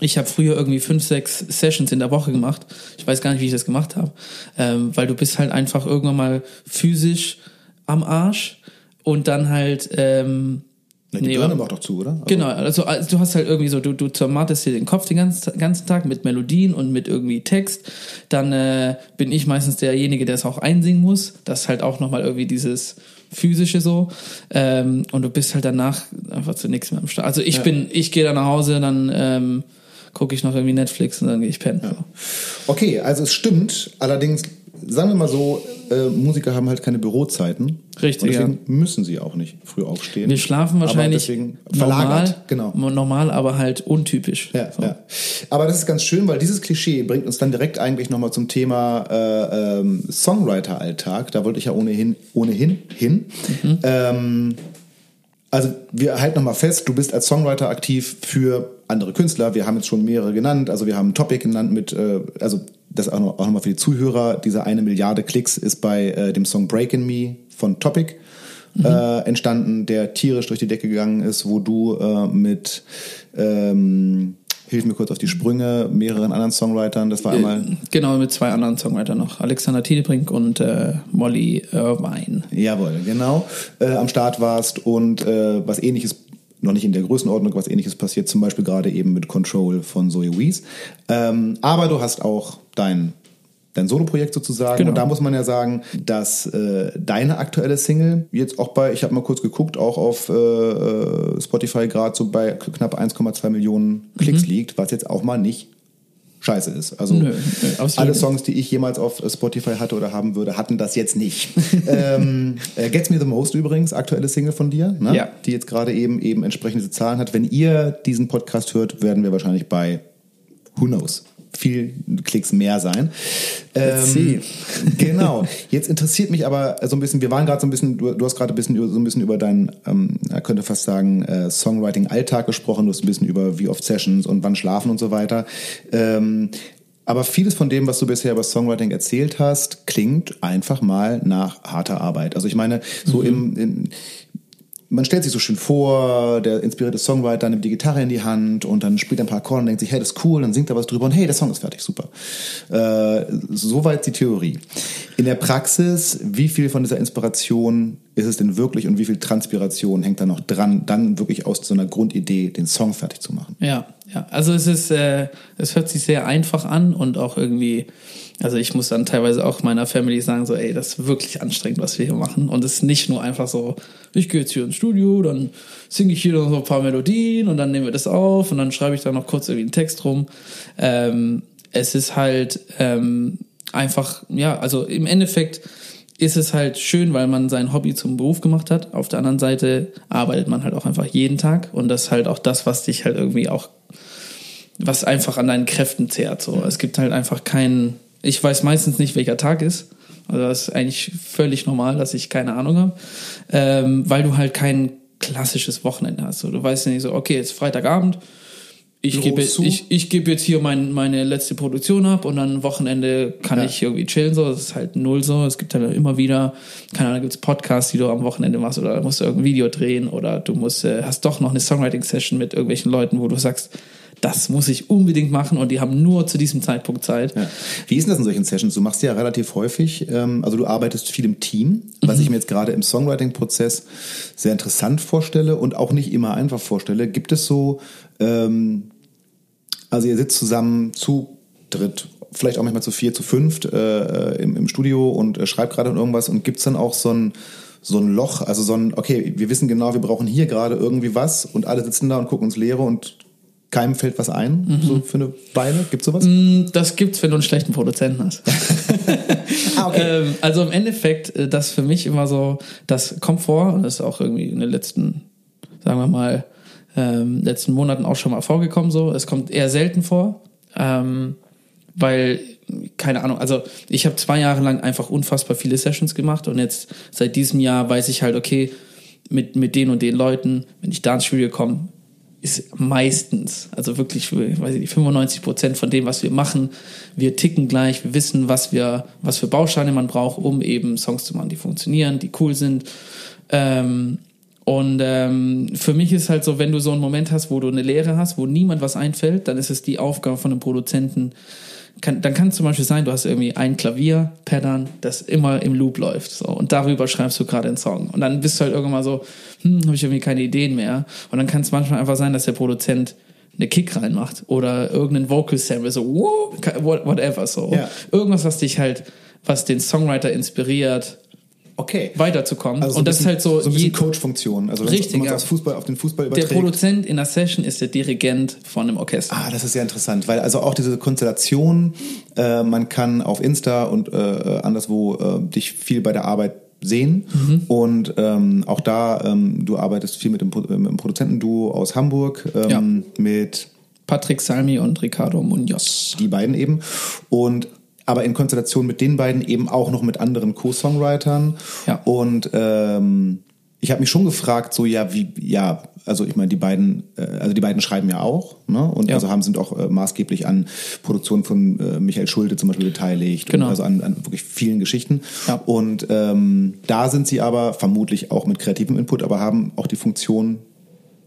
ich habe früher irgendwie fünf, sechs Sessions in der Woche gemacht. Ich weiß gar nicht, wie ich das gemacht habe, ähm, weil du bist halt einfach irgendwann mal physisch am Arsch und dann halt ähm, Na, die Nee, Birne macht doch zu, oder? Also, Genau, also, also du hast halt irgendwie so, du, du zermartest dir den Kopf den ganzen, ganzen Tag mit Melodien und mit irgendwie Text. Dann äh, bin ich meistens derjenige, der es auch einsingen muss. Das ist halt auch nochmal irgendwie dieses physische so. Ähm, und du bist halt danach einfach zu nichts mehr am Start. Also ich bin, ich gehe dann nach Hause, dann ähm, gucke ich noch irgendwie Netflix und dann gehe ich pennen. So. Okay, also es stimmt. Allerdings, sagen wir mal so, äh, Musiker haben halt keine Bürozeiten. Richtig, Und deswegen müssen sie auch nicht früh aufstehen. Wir schlafen Aber wahrscheinlich deswegen normal, verlagert. Genau. normal, aber halt untypisch. Ja, so. ja. Aber das ist ganz schön, weil dieses Klischee bringt uns dann direkt eigentlich nochmal zum Thema äh, ähm, Songwriter-Alltag. Da wollte ich ja ohnehin, ohnehin hin. Mhm. Ähm, also wir halten nochmal fest, du bist als Songwriter aktiv für andere Künstler. Wir haben jetzt schon mehrere genannt. Also wir haben Topic genannt mit, äh, also das auch, noch, nochmal für die Zuhörer. Diese eine Milliarde Klicks ist bei äh, dem Song Breakin' Me von Topic äh, entstanden, der tierisch durch die Decke gegangen ist, wo du äh, mit ähm, Hilf mir kurz auf die Sprünge, mehreren anderen Songwritern, das war einmal Genau, mit zwei anderen Songwritern noch. Alexander Tiedebrink und äh, Molly Irvine. Jawohl, genau. Äh, am Start warst und äh, was ähnliches, noch nicht in der Größenordnung, was ähnliches passiert, zum Beispiel gerade eben mit Control von Zoe Wees. Ähm, aber du hast auch dein, dein Soloprojekt sozusagen. Genau. Und da muss man ja sagen, dass äh, deine aktuelle Single jetzt auch bei, ich habe mal kurz geguckt, auch auf äh, äh, Spotify gerade so bei knapp 1,2 Millionen Klicks liegt, was jetzt auch mal nicht scheiße ist. Also Mhm. Nö, nö, alle. Songs, die ich jemals auf Spotify hatte oder haben würde, hatten das jetzt nicht. ähm, äh, Gets Me the Most übrigens, aktuelle Single von dir, ne? Ja. die jetzt gerade eben eben entsprechende Zahlen hat. Wenn ihr diesen Podcast hört, werden wir wahrscheinlich bei Who knows viel Klicks mehr sein. Ähm, genau. Jetzt interessiert mich aber so ein bisschen, wir waren gerade so ein bisschen, du, du hast gerade ein bisschen über, so ein bisschen über deinen, ähm, könnte fast sagen, äh, Songwriting-Alltag gesprochen, du hast ein bisschen über wie oft Sessions und wann schlafen und so weiter. Ähm, aber vieles von dem, was du bisher über Songwriting erzählt hast, klingt einfach mal nach harter Arbeit. Also ich meine, so im, im man stellt sich so schön vor, der inspirierte Songwriter nimmt die Gitarre in die Hand und dann spielt er ein paar Akkorde und denkt sich, hey, das ist cool, dann singt er was drüber und hey, der Song ist fertig, super. Äh, soweit die Theorie. In der Praxis, wie viel von dieser Inspiration ist es denn wirklich und wie viel Transpiration hängt da noch dran, dann wirklich aus so einer Grundidee den Song fertig zu machen? Ja, ja. Also es ist, äh, es hört sich sehr einfach an und auch irgendwie, also ich muss dann teilweise auch meiner Family sagen, so, ey, das ist wirklich anstrengend, was wir hier machen. Und es ist nicht nur einfach so, ich gehe jetzt hier ins Studio, dann singe ich hier noch so ein paar Melodien und dann nehmen wir das auf und dann schreibe ich da noch kurz irgendwie einen Text rum. Ähm, es ist halt ähm, einfach, ja, also im Endeffekt ist es halt schön, weil man sein Hobby zum Beruf gemacht hat. Auf der anderen Seite arbeitet man halt auch einfach jeden Tag und das ist halt auch das, was dich halt irgendwie auch, was einfach an deinen Kräften zehrt. So, es gibt halt einfach keinen, ich weiß meistens nicht, welcher Tag ist. Also das ist eigentlich völlig normal, dass ich keine Ahnung habe, ähm, weil du halt kein klassisches Wochenende hast. So, du weißt ja nicht so, okay, jetzt Freitagabend, ich gebe zu. ich, ich gebe jetzt hier mein, meine letzte Produktion ab und dann Wochenende kann Ja. ich irgendwie chillen so. Das ist halt null so. Es gibt halt immer wieder, keine Ahnung, da gibt's Podcasts, die du am Wochenende machst oder musst du irgendein Video drehen oder du musst, äh, hast doch noch eine Songwriting-Session mit irgendwelchen Leuten, wo du sagst, das muss ich unbedingt machen und die haben nur zu diesem Zeitpunkt Zeit. Ja. Wie ist denn das in solchen Sessions? Du machst ja relativ häufig, ähm, also du arbeitest viel im Team, was ich mir jetzt gerade im Songwriting-Prozess sehr interessant vorstelle und auch nicht immer einfach vorstelle. Gibt es so, ähm, also ihr sitzt zusammen zu dritt, vielleicht auch manchmal zu vier, zu fünft äh, im, im Studio und äh, schreibt gerade irgendwas und gibt's dann auch so ein so ein Loch, also so ein, okay, wir wissen genau, wir brauchen hier gerade irgendwie was und alle sitzen da und gucken uns Leere und keinem fällt was ein, so für eine Weile. Gibt's sowas? Das gibt's, wenn du einen schlechten Produzenten hast. Ah, okay. ähm, also im Endeffekt, äh, das für mich immer so, das kommt vor, und das ist auch irgendwie in den letzten, sagen wir mal, ähm, letzten Monaten auch schon mal vorgekommen so. Es kommt eher selten vor, ähm, weil, keine Ahnung, also ich habe zwei Jahre lang einfach unfassbar viele Sessions gemacht und jetzt seit diesem Jahr weiß ich halt, okay, mit, mit den und den Leuten, wenn ich da ins Studio komme, ist meistens, also wirklich, weiß ich nicht, 95 Prozent von dem, was wir machen, wir ticken gleich, wir wissen, was wir, was für Bausteine man braucht, um eben Songs zu machen, die funktionieren, die cool sind. Ähm, Und ähm, für mich ist halt so, wenn du so einen Moment hast, wo du eine Lehre hast, wo niemand was einfällt, dann ist es die Aufgabe von einem Produzenten. Kann, dann kann es zum Beispiel sein, du hast irgendwie ein Klavier-Pattern, das immer im Loop läuft. So, und darüber schreibst du gerade einen Song. Und dann bist du halt irgendwann mal so, hm, habe ich irgendwie keine Ideen mehr. Und dann kann es manchmal einfach sein, dass der Produzent eine Kick reinmacht oder irgendeinen Vocal Sample, so whatever, so. Ja. Irgendwas, was dich halt, was den Songwriter inspiriert, Okay. weiterzukommen. Also so und das ist bisschen- halt so, so ein bisschen je- Coach-Funktion. Also Richtig, ja. Fußball auf den Fußball der überträgt. Produzent in der Session ist der Dirigent von einem Orchester. Ah, das ist sehr interessant, weil also auch diese Konstellation, äh, man kann auf Insta und äh, anderswo äh, dich viel bei der Arbeit sehen Mhm. und ähm, auch da, ähm, du arbeitest viel mit dem, äh, mit dem Produzentenduo aus Hamburg, ähm, mit Patrick Salmi und Ricardo Munoz. die beiden eben und aber in Konstellation mit den beiden eben auch noch mit anderen Co-Songwritern Ja. und ähm, ich habe mich schon gefragt, so ja wie ja also ich meine die beiden äh, also die beiden schreiben ja auch ne und Ja. also haben sind auch äh, maßgeblich an Produktion von äh, Michael Schulte zum Beispiel beteiligt Genau. und also an, an wirklich vielen Geschichten Ja. und ähm, da sind sie aber vermutlich auch mit kreativem Input aber haben auch die Funktion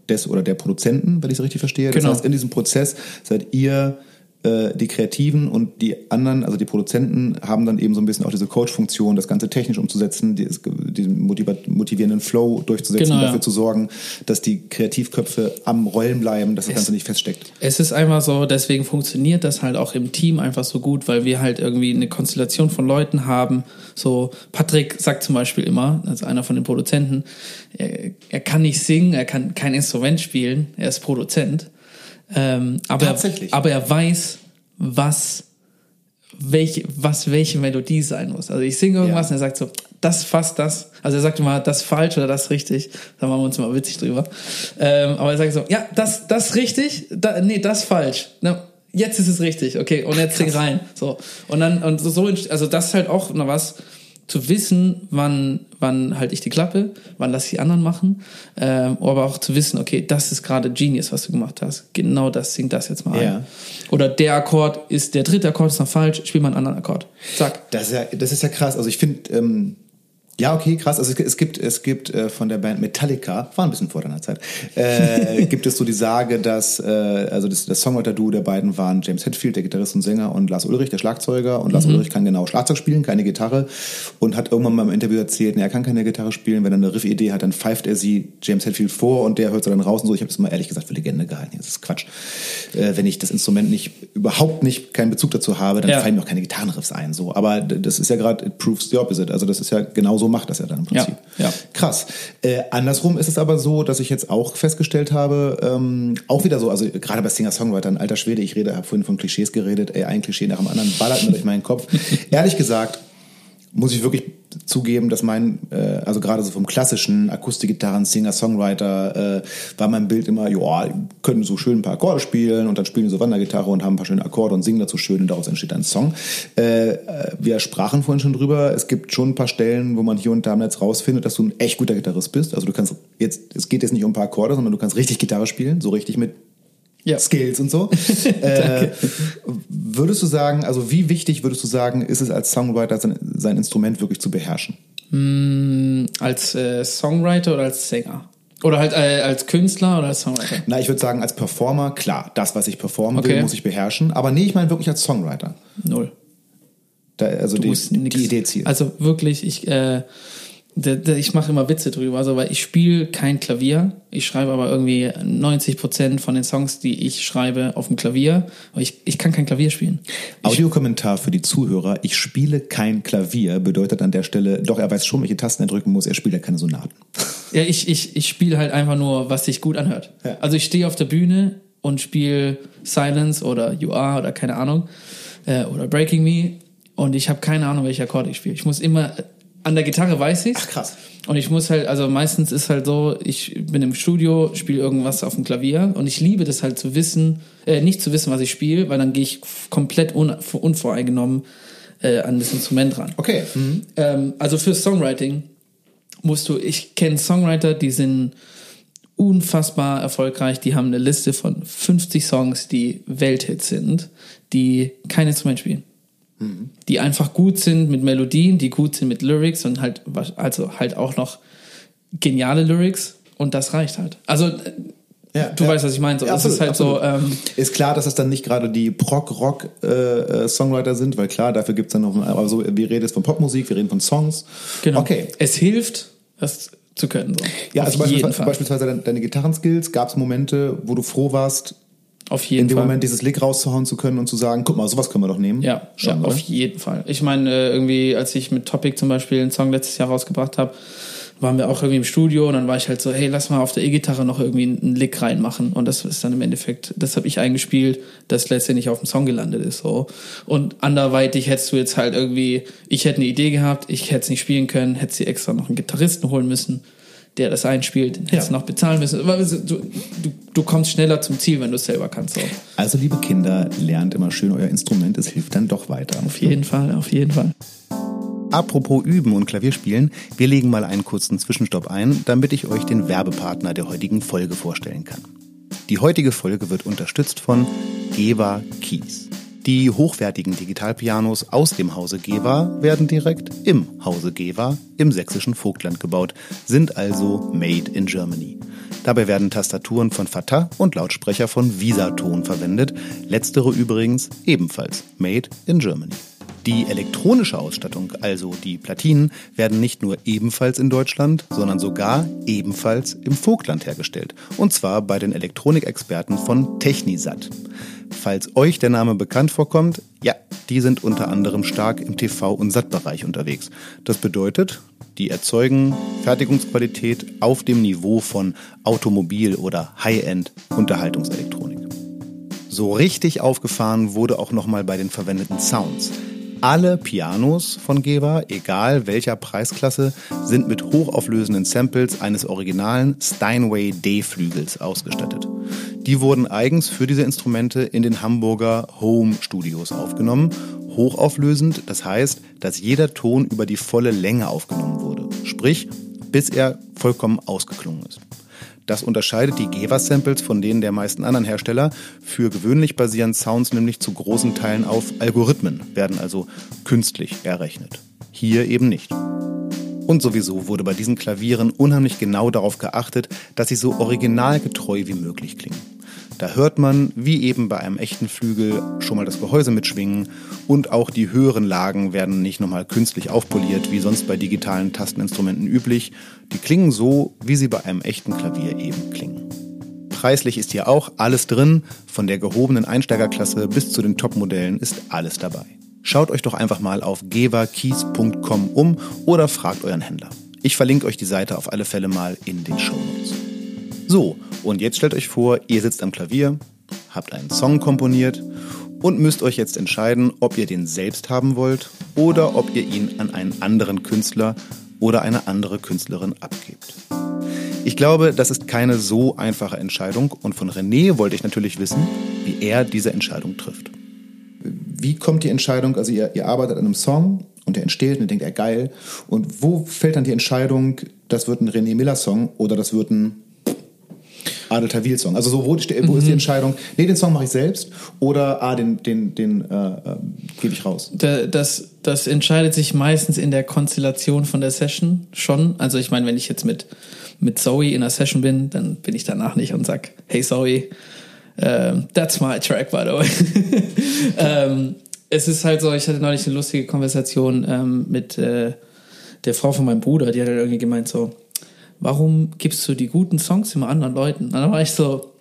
des oder der Produzenten, wenn ich es richtig verstehe. Das Genau. heißt, in diesem Prozess seid ihr äh, die Kreativen und die anderen, also die Produzenten, haben dann eben so ein bisschen auch diese Coach-Funktion, das Ganze technisch umzusetzen, die, diesen motivierenden Flow durchzusetzen, Genau, dafür ja. zu sorgen, dass die Kreativköpfe am Rollen bleiben, dass das Ganze nicht feststeckt. Es ist einfach so, deswegen funktioniert das halt auch im Team einfach so gut, weil wir halt irgendwie eine Konstellation von Leuten haben. So, Patrick sagt zum Beispiel immer, also einer von den Produzenten, er, er kann nicht singen, er kann kein Instrument spielen, er ist Produzent. Ähm, aber? Er, aber er weiß, was, welche, was welche Melodie sein muss. Also ich singe irgendwas Ja. und er sagt so, das fast das. Also er sagt immer, das falsch oder das richtig. Da machen wir uns mal witzig drüber. Ähm, aber er sagt so, ja, das, das richtig, da, nee, das falsch. Na, jetzt ist es richtig, okay, und jetzt sing rein. So. Und dann, und so, also das ist halt auch noch was, zu wissen, wann, wann halte ich die Klappe, wann lasse ich die anderen machen, ähm, aber auch zu wissen, okay, das ist gerade Genius, was du gemacht hast. Genau das, sing das jetzt mal Ja. ein. Oder der Akkord ist, der dritte Akkord ist noch falsch, spiel mal einen anderen Akkord. Zack. Das ist ja, das ist ja krass. Also ich finde, ähm, ja, okay, krass. Also es, es gibt, es gibt äh, von der Band Metallica, war ein bisschen vor deiner Zeit, äh, gibt es so die Sage, dass, äh, also das, das Songwriter-Duo der beiden waren James Hetfield, der Gitarrist und Sänger, und Lars Ulrich, der Schlagzeuger. Und Lars Ulrich kann genau Schlagzeug spielen, keine Gitarre. Und hat irgendwann mal im Interview erzählt, nee, er kann keine Gitarre spielen. Wenn er eine Riff-Idee hat, dann pfeift er sie James Hetfield vor und der hört sie dann raus und so. Ich habe das mal ehrlich gesagt für Legende gehalten. Das ist Quatsch. Äh, wenn ich das Instrument nicht, überhaupt nicht keinen Bezug dazu habe, dann Ja. fallen mir auch keine Gitarrenriffs ein. So. Aber das ist ja gerade, it proves the opposite. Also das ist ja genau so macht das ja dann im Prinzip. Ja, ja. Krass. Äh, andersrum ist es aber so, dass ich jetzt auch festgestellt habe, ähm, auch wieder so, also gerade bei Singer-Songwritern, alter Schwede, ich rede, habe vorhin von Klischees geredet, ey, ein Klischee nach dem anderen ballert mir durch meinen Kopf. Ehrlich gesagt, muss ich wirklich zugeben, dass mein, äh, also gerade so vom klassischen Akustikgitarren, Singer-Songwriter, äh, war mein Bild immer, ja, können so schön ein paar Akkorde spielen und dann spielen die so Wandergitarre und haben ein paar schöne Akkorde und singen dazu schön und daraus entsteht ein Song. Äh, äh, wir sprachen vorhin schon drüber, es gibt schon ein paar Stellen, wo man hier und da im Netz rausfindet, dass du ein echt guter Gitarrist bist. Also du kannst jetzt, es geht jetzt nicht um ein paar Akkorde, sondern du kannst richtig Gitarre spielen, so richtig mit Ja. Skills und so. äh, würdest du sagen, also wie wichtig würdest du sagen, ist es als Songwriter sein, sein Instrument wirklich zu beherrschen? Als äh, Songwriter oder als Sänger? Oder halt äh, als Künstler oder als Songwriter? Na, ich würde sagen, als Performer, klar, das, was ich performen Okay. will, muss ich beherrschen. Aber nee, ich meine wirklich als Songwriter. Null. Da, also Du die, musst nix. die Idee zielen. Also wirklich, ich, äh, ich mache immer Witze drüber, also weil ich spiele kein Klavier, ich schreibe aber irgendwie 90 Prozent von den Songs, die ich schreibe, auf dem Klavier. Aber ich, ich kann kein Klavier spielen. Audiokommentar für die Zuhörer. Ich spiele kein Klavier, bedeutet an der Stelle, doch er weiß schon, welche Tasten er drücken muss, er spielt ja keine Sonaten. Ja, ich, ich, ich spiele halt einfach nur, was sich gut anhört. Ja. Also ich stehe auf der Bühne und spiele Silence oder You Are oder keine Ahnung äh, oder Breaking Me und ich habe keine Ahnung, welche Akkorde ich spiele. Ich muss immer an der Gitarre weiß ich's. Ach, krass. Und ich muss halt, also meistens ist halt so, ich bin im Studio, spiele irgendwas auf dem Klavier und ich liebe das halt zu wissen, äh, nicht zu wissen, was ich spiele, weil dann gehe ich komplett un, unvoreingenommen äh, an das Instrument ran. Okay. Ähm, also für Songwriting musst du, ich kenne Songwriter, die sind unfassbar erfolgreich, die haben eine Liste von 50 Songs, die Welthits sind, die kein Instrument spielen. Die einfach gut sind mit Melodien, die gut sind mit Lyrics und halt, also halt auch noch geniale Lyrics und das reicht halt. Also äh, Ja, du ja. weißt, was ich meine. So, Ja, es ist absolut, halt absolut. so, ähm, ist klar, dass es dann nicht gerade die Prog-Rock-Songwriter sind, weil klar, dafür gibt's dann noch, aber so, wir reden jetzt von Popmusik, wir reden von Songs. genau. Okay. Es hilft, das zu können. So. Ja, Auf also beispielsweise, beispielsweise deine, Gitarrenskills, gab's Momente, wo du froh warst, Auf jeden in dem Fall. Moment dieses Lick rauszuhauen zu können und zu sagen, guck mal, sowas können wir doch nehmen. Ja, schon, ja auf jeden Fall. Ich meine, äh, irgendwie, als ich mit Topic zum Beispiel einen Song letztes Jahr rausgebracht habe, waren wir auch irgendwie im Studio und dann war ich halt so, hey, lass mal auf der E-Gitarre noch irgendwie einen Lick reinmachen. Und das ist dann im Endeffekt, das habe ich eingespielt, das letztendlich auf dem Song gelandet ist. so. Und anderweitig hättest du jetzt halt irgendwie, ich hätte eine Idee gehabt, ich hätte es nicht spielen können, hätte sie extra noch einen Gitarristen holen müssen, der das einspielt, den hättest Ja. noch bezahlen müssen. Aber Du, du, du kommst schneller zum Ziel, wenn du es selber kannst. So. Also, liebe Kinder, lernt immer schön euer Instrument, es hilft dann doch weiter. Auf jeden Fall, auf jeden Fall. Apropos Üben und Klavierspielen, wir legen mal einen kurzen Zwischenstopp ein, damit ich euch den Werbepartner der heutigen Folge vorstellen kann. Die heutige Folge wird unterstützt von Geva Keys. Die hochwertigen Digitalpianos aus dem Hause Geva werden direkt im Hause Geva im sächsischen Vogtland gebaut, sind also made in Germany. Dabei werden Tastaturen von Fatah und Lautsprecher von Visaton verwendet, letztere übrigens ebenfalls made in Germany. Die elektronische Ausstattung, also die Platinen, werden nicht nur ebenfalls in Deutschland, sondern sogar ebenfalls im Vogtland hergestellt. Und zwar bei den Elektronikexperten von Technisat. Falls euch der Name bekannt vorkommt, ja, die sind unter anderem stark im TV- und SAT-Bereich unterwegs. Das bedeutet, die erzeugen Fertigungsqualität auf dem Niveau von Automobil- oder High-End-Unterhaltungselektronik. So richtig aufgefahren wurde auch nochmal bei den verwendeten Sounds. Alle Pianos von Geva, egal welcher Preisklasse, sind mit hochauflösenden Samples eines originalen Steinway D-Flügels ausgestattet. Die wurden eigens für diese Instrumente in den Hamburger Home Studios aufgenommen. Hochauflösend, das heißt, dass jeder Ton über die volle Länge aufgenommen wurde. Sprich, bis er vollkommen ausgeklungen ist. Das unterscheidet die Geva-Samples von denen der meisten anderen Hersteller. Für gewöhnlich basieren Sounds nämlich zu großen Teilen auf Algorithmen, werden also künstlich errechnet. Hier eben nicht. Und sowieso wurde bei diesen Klavieren unheimlich genau darauf geachtet, dass sie so originalgetreu wie möglich klingen. Da hört man, wie eben bei einem echten Flügel, schon mal das Gehäuse mitschwingen und auch die höheren Lagen werden nicht nochmal künstlich aufpoliert, wie sonst bei digitalen Tasteninstrumenten üblich. Die klingen so, wie sie bei einem echten Klavier eben klingen. Preislich ist hier auch alles drin, von der gehobenen Einsteigerklasse bis zu den Topmodellen ist alles dabei. Schaut euch doch einfach mal auf gevakeys.com um oder fragt euren Händler. Ich verlinke euch die Seite auf alle Fälle mal in den Shownotes. So, und jetzt stellt euch vor, ihr sitzt am Klavier, habt einen Song komponiert und müsst euch jetzt entscheiden, ob ihr den selbst haben wollt oder ob ihr ihn an einen anderen Künstler oder eine andere Künstlerin abgebt. Ich glaube, das ist keine so einfache Entscheidung und von René wollte ich natürlich wissen, wie er diese Entscheidung trifft. Wie kommt die Entscheidung, also ihr, ihr arbeitet an einem Song und der entsteht und ihr denkt, ja geil. Und wo fällt dann die Entscheidung, das wird ein René Miller Song oder das wird ein Adel Tawil Song? Also so, wo, wo ist die Entscheidung, nee, den Song mache ich selbst oder ah, den, den, den äh, äh, gebe ich raus? Da- Das, das entscheidet sich meistens in der Konstellation von der Session schon. Also ich meine, wenn ich jetzt mit, mit Zoe in einer Session bin, dann bin ich danach nicht und sag, hey Zoe, ähm, that's my track, by the way. ähm, es ist halt so, ich hatte neulich eine lustige Konversation ähm, mit äh, der Frau von meinem Bruder, die hat halt irgendwie gemeint so, warum gibst du die guten Songs immer anderen Leuten? Und dann war ich so,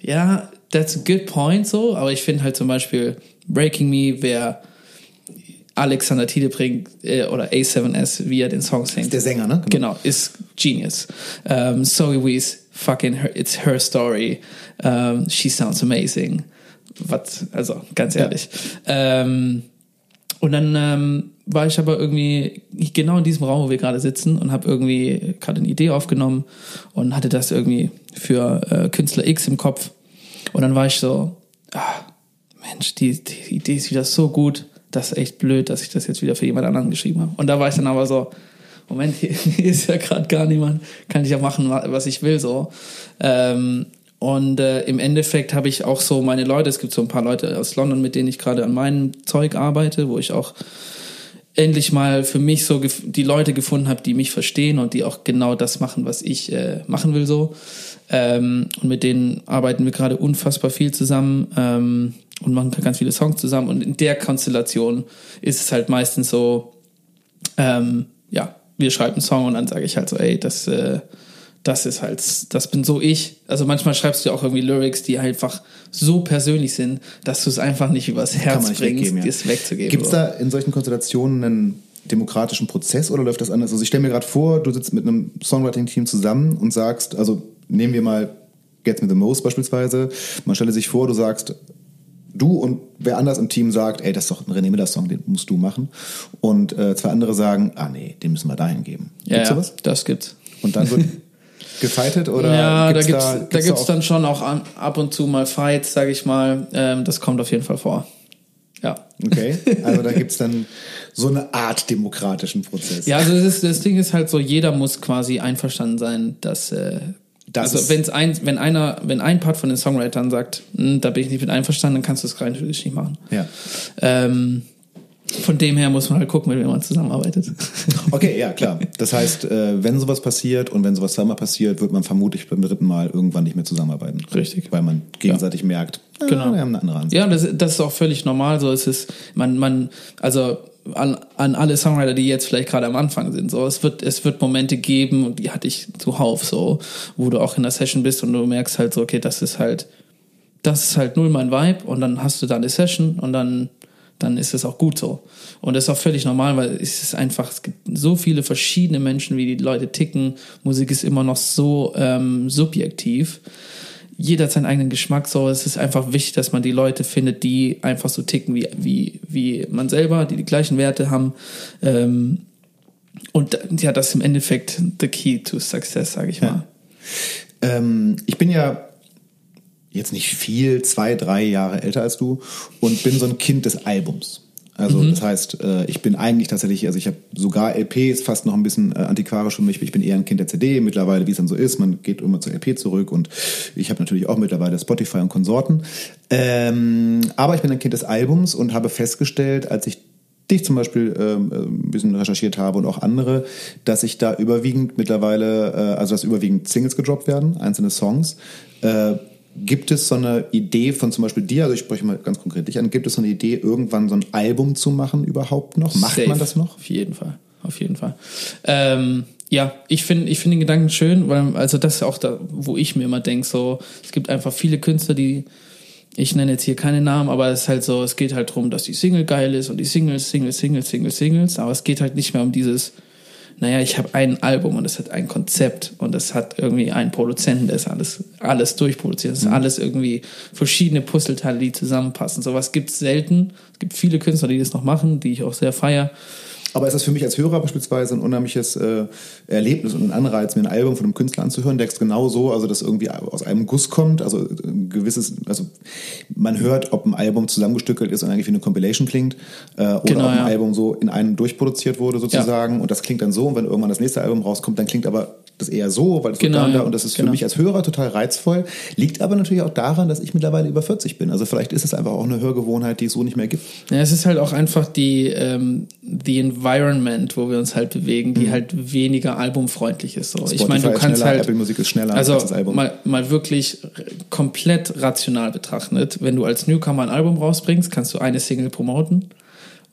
ja, that's a good point so, aber ich finde halt zum Beispiel Breaking Me wäre Alexander Tiedebrink äh, oder A7S, wie er den Song singt. Der Sänger, ne? Genau, ist genius. Um, Zoe Wees, fucking her, it's her story. Um, she sounds amazing. Was, also, ganz ehrlich. Ähm, und dann ähm, war ich aber irgendwie genau in diesem Raum, wo wir gerade sitzen und habe irgendwie gerade eine Idee aufgenommen und hatte das irgendwie für äh, Künstler X im Kopf. Und dann war ich so, ah, Mensch, die, die Idee ist wieder so gut, das ist echt blöd, dass ich das jetzt wieder für jemand anderen geschrieben habe. Und da war ich dann aber so, Moment, hier, hier ist ja gerade gar niemand, kann ich ja machen, wa- was ich will so. Ähm, und äh, im Endeffekt habe ich auch so meine Leute, es gibt so ein paar Leute aus London, mit denen ich gerade an meinem Zeug arbeite, wo ich auch endlich mal für mich so die Leute gefunden habe, die mich verstehen und die auch genau das machen, was ich äh, machen will so. Ähm, und mit denen arbeiten wir gerade unfassbar viel zusammen ähm, und machen ganz viele Songs zusammen. Und in der Konstellation ist es halt meistens so, ähm, ja, wir schreiben einen Song und dann sage ich halt so, ey, das, äh, das ist halt, das bin so ich. Also manchmal schreibst du auch irgendwie Lyrics, die einfach so persönlich sind, dass du es einfach nicht übers Herz nicht bringst, weggeben, ja. das wegzugeben. Gibt es da in solchen Konstellationen einen demokratischen Prozess oder läuft das anders? Also ich stelle mir gerade vor, du sitzt mit einem Songwriting-Team zusammen und sagst, also nehmen wir mal Get Me The Most beispielsweise, man stelle sich vor, du sagst, du und wer anders im Team sagt, ey, das ist doch ein René Miller-Song, den musst du machen. Und äh, zwei andere sagen, ah nee, den müssen wir dahin geben. ja, Gibt's ja, sowas? das gibt's. Und dann wird gefightet oder ja, da gibt's gibt's, da, gibt's gibt's auch- dann schon auch an, ab und zu mal Fights, sage ich mal. Ähm, das kommt auf jeden Fall vor. Ja. Okay, also da gibt's dann so eine Art demokratischen Prozess. Ja, also das, ist, das Ding ist halt so, jeder muss quasi einverstanden sein, dass äh, Das also wenn's ein, wenn einer, wenn ein Part von den Songwritern sagt, "Hm, da bin ich nicht mit einverstanden, dann kannst du es rein natürlich nicht machen. Ja. Ähm, von dem her muss man halt gucken, mit wem man zusammenarbeitet. Okay, ja, klar. Das heißt, äh, wenn sowas passiert und wenn sowas zweimal passiert, wird man vermutlich beim dritten Mal irgendwann nicht mehr zusammenarbeiten. Richtig. Weil man gegenseitig merkt, ah, Genau. wir haben eine andere Ansicht. Ja, das, das ist auch völlig normal. So es ist man, man, also an, an alle Songwriter, die jetzt vielleicht gerade am Anfang sind, so es wird, es wird Momente geben und die hatte ich zuhauf so, wo du auch in der Session bist und du merkst halt so, okay, das ist halt, das ist halt null mein Vibe und dann hast du da eine Session und dann dann ist es auch gut so. Und das ist auch völlig normal, weil es ist einfach, es gibt so viele verschiedene Menschen, wie die Leute ticken. Musik ist immer noch so ähm, subjektiv jeder hat seinen eigenen Geschmack, so es ist einfach wichtig, dass man die Leute findet, die einfach so ticken wie, wie, wie man selber, die die gleichen Werte haben. Ähm, und ja, das ist im Endeffekt the key to success, sage ich mal. Ähm, ich bin ja jetzt nicht viel, zwei, drei Jahre älter als du und bin so ein Kind des Albums. Also Mhm. das heißt, äh, ich bin eigentlich tatsächlich, also ich habe sogar LP, ist fast noch ein bisschen äh, antiquarisch für mich. Ich bin eher ein Kind der CD mittlerweile, wie es dann so ist. Man geht immer zur LP zurück und ich habe natürlich auch mittlerweile Spotify und Konsorten. Ähm, aber ich bin ein Kind des Albums und habe festgestellt, als ich dich zum Beispiel ähm, äh, ein bisschen recherchiert habe und auch andere, dass ich da überwiegend mittlerweile, äh, also dass überwiegend Singles gedroppt werden, einzelne Songs. Äh, gibt es so eine Idee von zum Beispiel dir, also ich spreche mal ganz konkret dich an, gibt es so eine Idee, irgendwann so ein Album zu machen überhaupt noch? Macht Safe. man das noch? Auf jeden Fall. Auf jeden Fall. Ähm, ja, ich finde ich finde den Gedanken schön, weil also das ist auch da, wo ich mir immer denke, so, es gibt einfach viele Künstler, die ich nenne jetzt hier keine Namen, aber es ist halt so, es geht halt darum, dass die Single geil ist und die Singles, Singles, Singles, Singles, Singles, aber es geht halt nicht mehr um dieses, naja, ich habe ein Album und es hat ein Konzept und es hat irgendwie einen Produzenten, der ist alles, alles durchproduziert. Es ist alles irgendwie verschiedene Puzzleteile, die zusammenpassen. Sowas gibt's selten. Es gibt viele Künstler, die das noch machen, die ich auch sehr feier. Aber ist das für mich als Hörer beispielsweise ein unheimliches äh, Erlebnis und ein Anreiz, mir ein Album von einem Künstler anzuhören, der genau so, also das irgendwie aus einem Guss kommt, also ein gewisses, also man hört, ob ein Album zusammengestückelt ist und eigentlich wie eine Compilation klingt, äh, oder Genau, ob ein ja. Album so in einem durchproduziert wurde sozusagen und das klingt dann so und wenn irgendwann das nächste Album rauskommt, dann klingt aber das eher so, weil es Genau, ja. und das ist für Genau. mich als Hörer total reizvoll, liegt aber natürlich auch daran, dass ich mittlerweile über 40 bin. Also vielleicht ist es einfach auch eine Hörgewohnheit, die es so nicht mehr gibt. Ja, es ist halt auch einfach die, ähm, die Environment, wo wir uns halt bewegen, die halt weniger albumfreundlich ist. So. ich Mhm. Meine, du kannst schneller, halt. Apple Music ist schneller also als das Album. Mal, mal wirklich komplett rational betrachtet, wenn du als Newcomer ein Album rausbringst, kannst du eine Single promoten.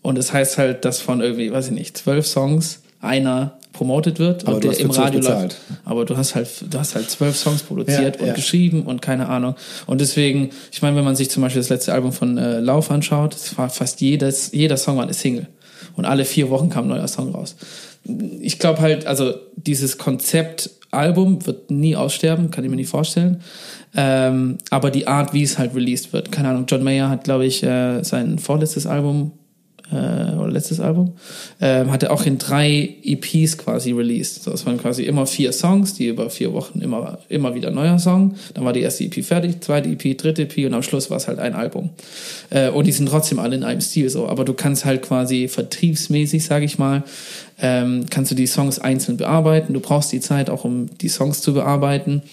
Und es das heißt halt, dass von irgendwie, weiß ich nicht, zwölf Songs einer promotet wird Aber und du der im Radio läuft. Aber du hast halt, du hast halt zwölf Songs produziert Ja, und ja. geschrieben und keine Ahnung. Und deswegen, ich meine, wenn man sich zum Beispiel das letzte Album von äh, Lauf anschaut, es war fast jedes, jeder Song war eine Single. Und alle vier Wochen kam ein neuer Song raus. Ich glaube halt, also dieses Konzept Album wird nie aussterben, kann ich mir nicht vorstellen. Ähm, aber die Art, wie es halt released wird, keine Ahnung. John Mayer hat, glaube ich, äh, sein vorletztes Album äh, oder letztes Album, ähm, hat er auch in drei EPs quasi released. So, es waren quasi immer vier Songs, die über vier Wochen immer, immer wieder neuer Song. Dann war die erste EP fertig, zweite EP, dritte EP und am Schluss war es halt ein Album. Äh, und die sind trotzdem alle in einem Stil so. Aber du kannst halt quasi vertriebsmäßig, sage ich mal, ähm, kannst du die Songs einzeln bearbeiten. Du brauchst die Zeit auch, um die Songs zu bearbeiten.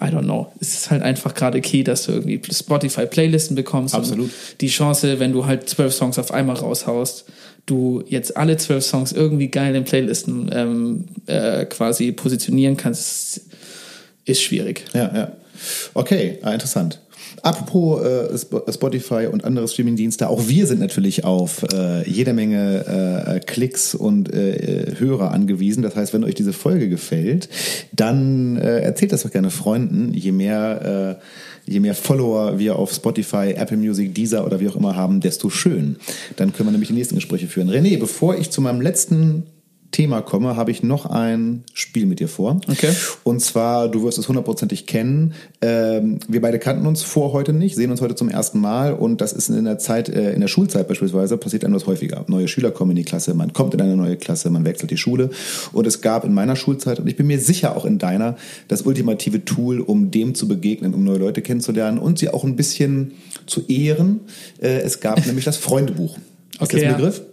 I don't know. Es ist halt einfach gerade key, dass du irgendwie Spotify-Playlisten bekommst. Absolut. Die Chance, wenn du halt zwölf Songs auf einmal raushaust, du jetzt alle zwölf Songs irgendwie geil in Playlisten ähm, äh, quasi positionieren kannst, ist schwierig. Ja, ja. Okay, ah, interessant. Apropos äh, Sp- Spotify und andere Streamingdienste, auch wir sind natürlich auf äh, jede Menge äh, Klicks und äh, Hörer angewiesen. Das heißt, wenn euch diese Folge gefällt, dann äh, erzählt das doch gerne Freunden. Je mehr, äh, je mehr Follower wir auf Spotify, Apple Music, Deezer oder wie auch immer haben, desto schön. Dann können wir nämlich die nächsten Gespräche führen. René, bevor ich zu meinem letzten Thema komme, habe ich noch ein Spiel mit dir vor. Okay. Und zwar, du wirst es hundertprozentig kennen. Ähm, wir beide kannten uns vor heute nicht, sehen uns heute zum ersten Mal und das ist in der Zeit, äh, in der Schulzeit beispielsweise, passiert einem das häufiger. Neue Schüler kommen in die Klasse, man kommt in eine neue Klasse, man wechselt die Schule. Und es gab in meiner Schulzeit, und ich bin mir sicher auch in deiner, das ultimative Tool, um dem zu begegnen, um neue Leute kennenzulernen und sie auch ein bisschen zu ehren. Äh, es gab nämlich das Freundebuch. Ist Okay, das ein. Begriff? Ja.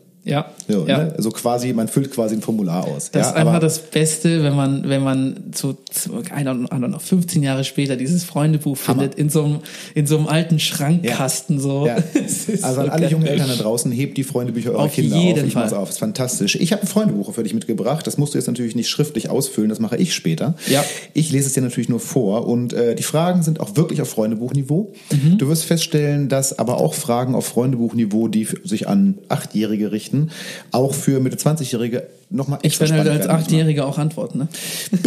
So, ja. Ne? Also quasi, man füllt quasi ein Formular aus. Das ja, ist einfach das Beste, wenn man, wenn man so, so know, 15 Jahre später dieses Freundebuch Hammer. findet, in so einem, in so einem alten Schrankkasten, so. Ja. Es ist Also an so alle jungen Eltern da draußen, hebt die Freundebücher eurer Auf Kinder jeden auf. Ich Fall. auf. ist fantastisch. Ich habe ein Freundebuch für dich mitgebracht. Das musst du jetzt natürlich nicht schriftlich ausfüllen. Das mache ich später. Ja. Ich lese es dir natürlich nur vor. Und äh, die Fragen sind auch wirklich auf Freundebuchniveau. Mhm. Du wirst feststellen, dass aber auch Fragen auf Freundebuchniveau, die sich an Achtjährige richten, auch für Mitte 20-Jährige nochmal Ich extra werde halt als. Achtjähriger auch antworten, ne?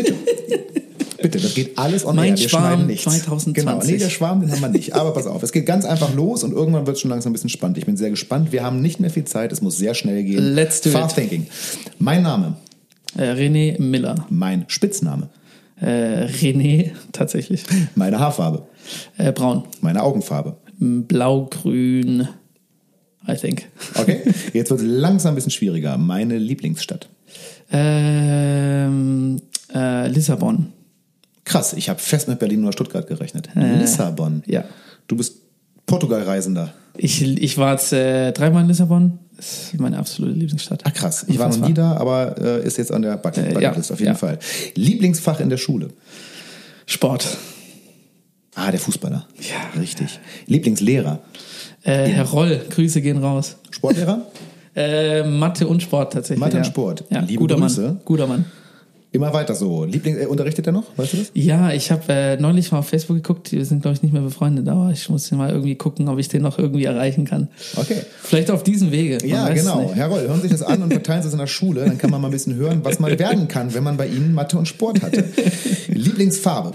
Bitte, das geht alles on Mein. Wir Schwarm nichts. 2020. Genau, nee, der Schwarm, den haben wir nicht. Aber pass auf, es geht ganz einfach los und irgendwann wird es schon langsam ein bisschen spannend. Ich bin sehr gespannt. Wir haben nicht mehr viel Zeit, es muss sehr schnell gehen. Let's do Fast it. Thinking. Mein Name, Äh, René Miller. mein Spitzname, Äh, René, tatsächlich. meine Haarfarbe, Äh, braun. meine Augenfarbe. Blau-grün, I think. Okay, jetzt wird es langsam ein bisschen schwieriger. Meine Lieblingsstadt. Ähm, äh, Lissabon. Krass, ich habe fest mit Berlin oder Stuttgart gerechnet. Lissabon. ja. Du bist Portugal-Reisender. Ich, ich war jetzt äh, dreimal in Lissabon. Das ist meine absolute Lieblingsstadt. Ah, krass. Ich war noch nie da, aber äh, ist jetzt an der Bucket Äh, Bucketlist ja, auf jeden ja. Fall. Lieblingsfach in der Schule. Sport. Ah, der Fußballer. Ja. Richtig. Lieblingslehrer. Äh, Herr Roll, Grüße gehen raus. Sportlehrer? Äh, Mathe und Sport tatsächlich. Mathe und ja. Sport. Ja, Liebe guter Grüße. Mann. Guter Mann. Immer weiter so. Liebling, äh, unterrichtet er noch? Weißt du das? Ja, ich habe äh, neulich mal auf Facebook geguckt, wir sind glaube ich nicht mehr befreundet, aber ich muss mal irgendwie gucken, ob ich den noch irgendwie erreichen kann. Okay. Vielleicht auf diesem Wege. Ja, genau. Herr Roll, hören Sie sich das an und verteilen Sie es in der Schule. Dann kann man mal ein bisschen hören, was man werden kann, wenn man bei Ihnen Mathe und Sport hatte. Lieblingsfarbe.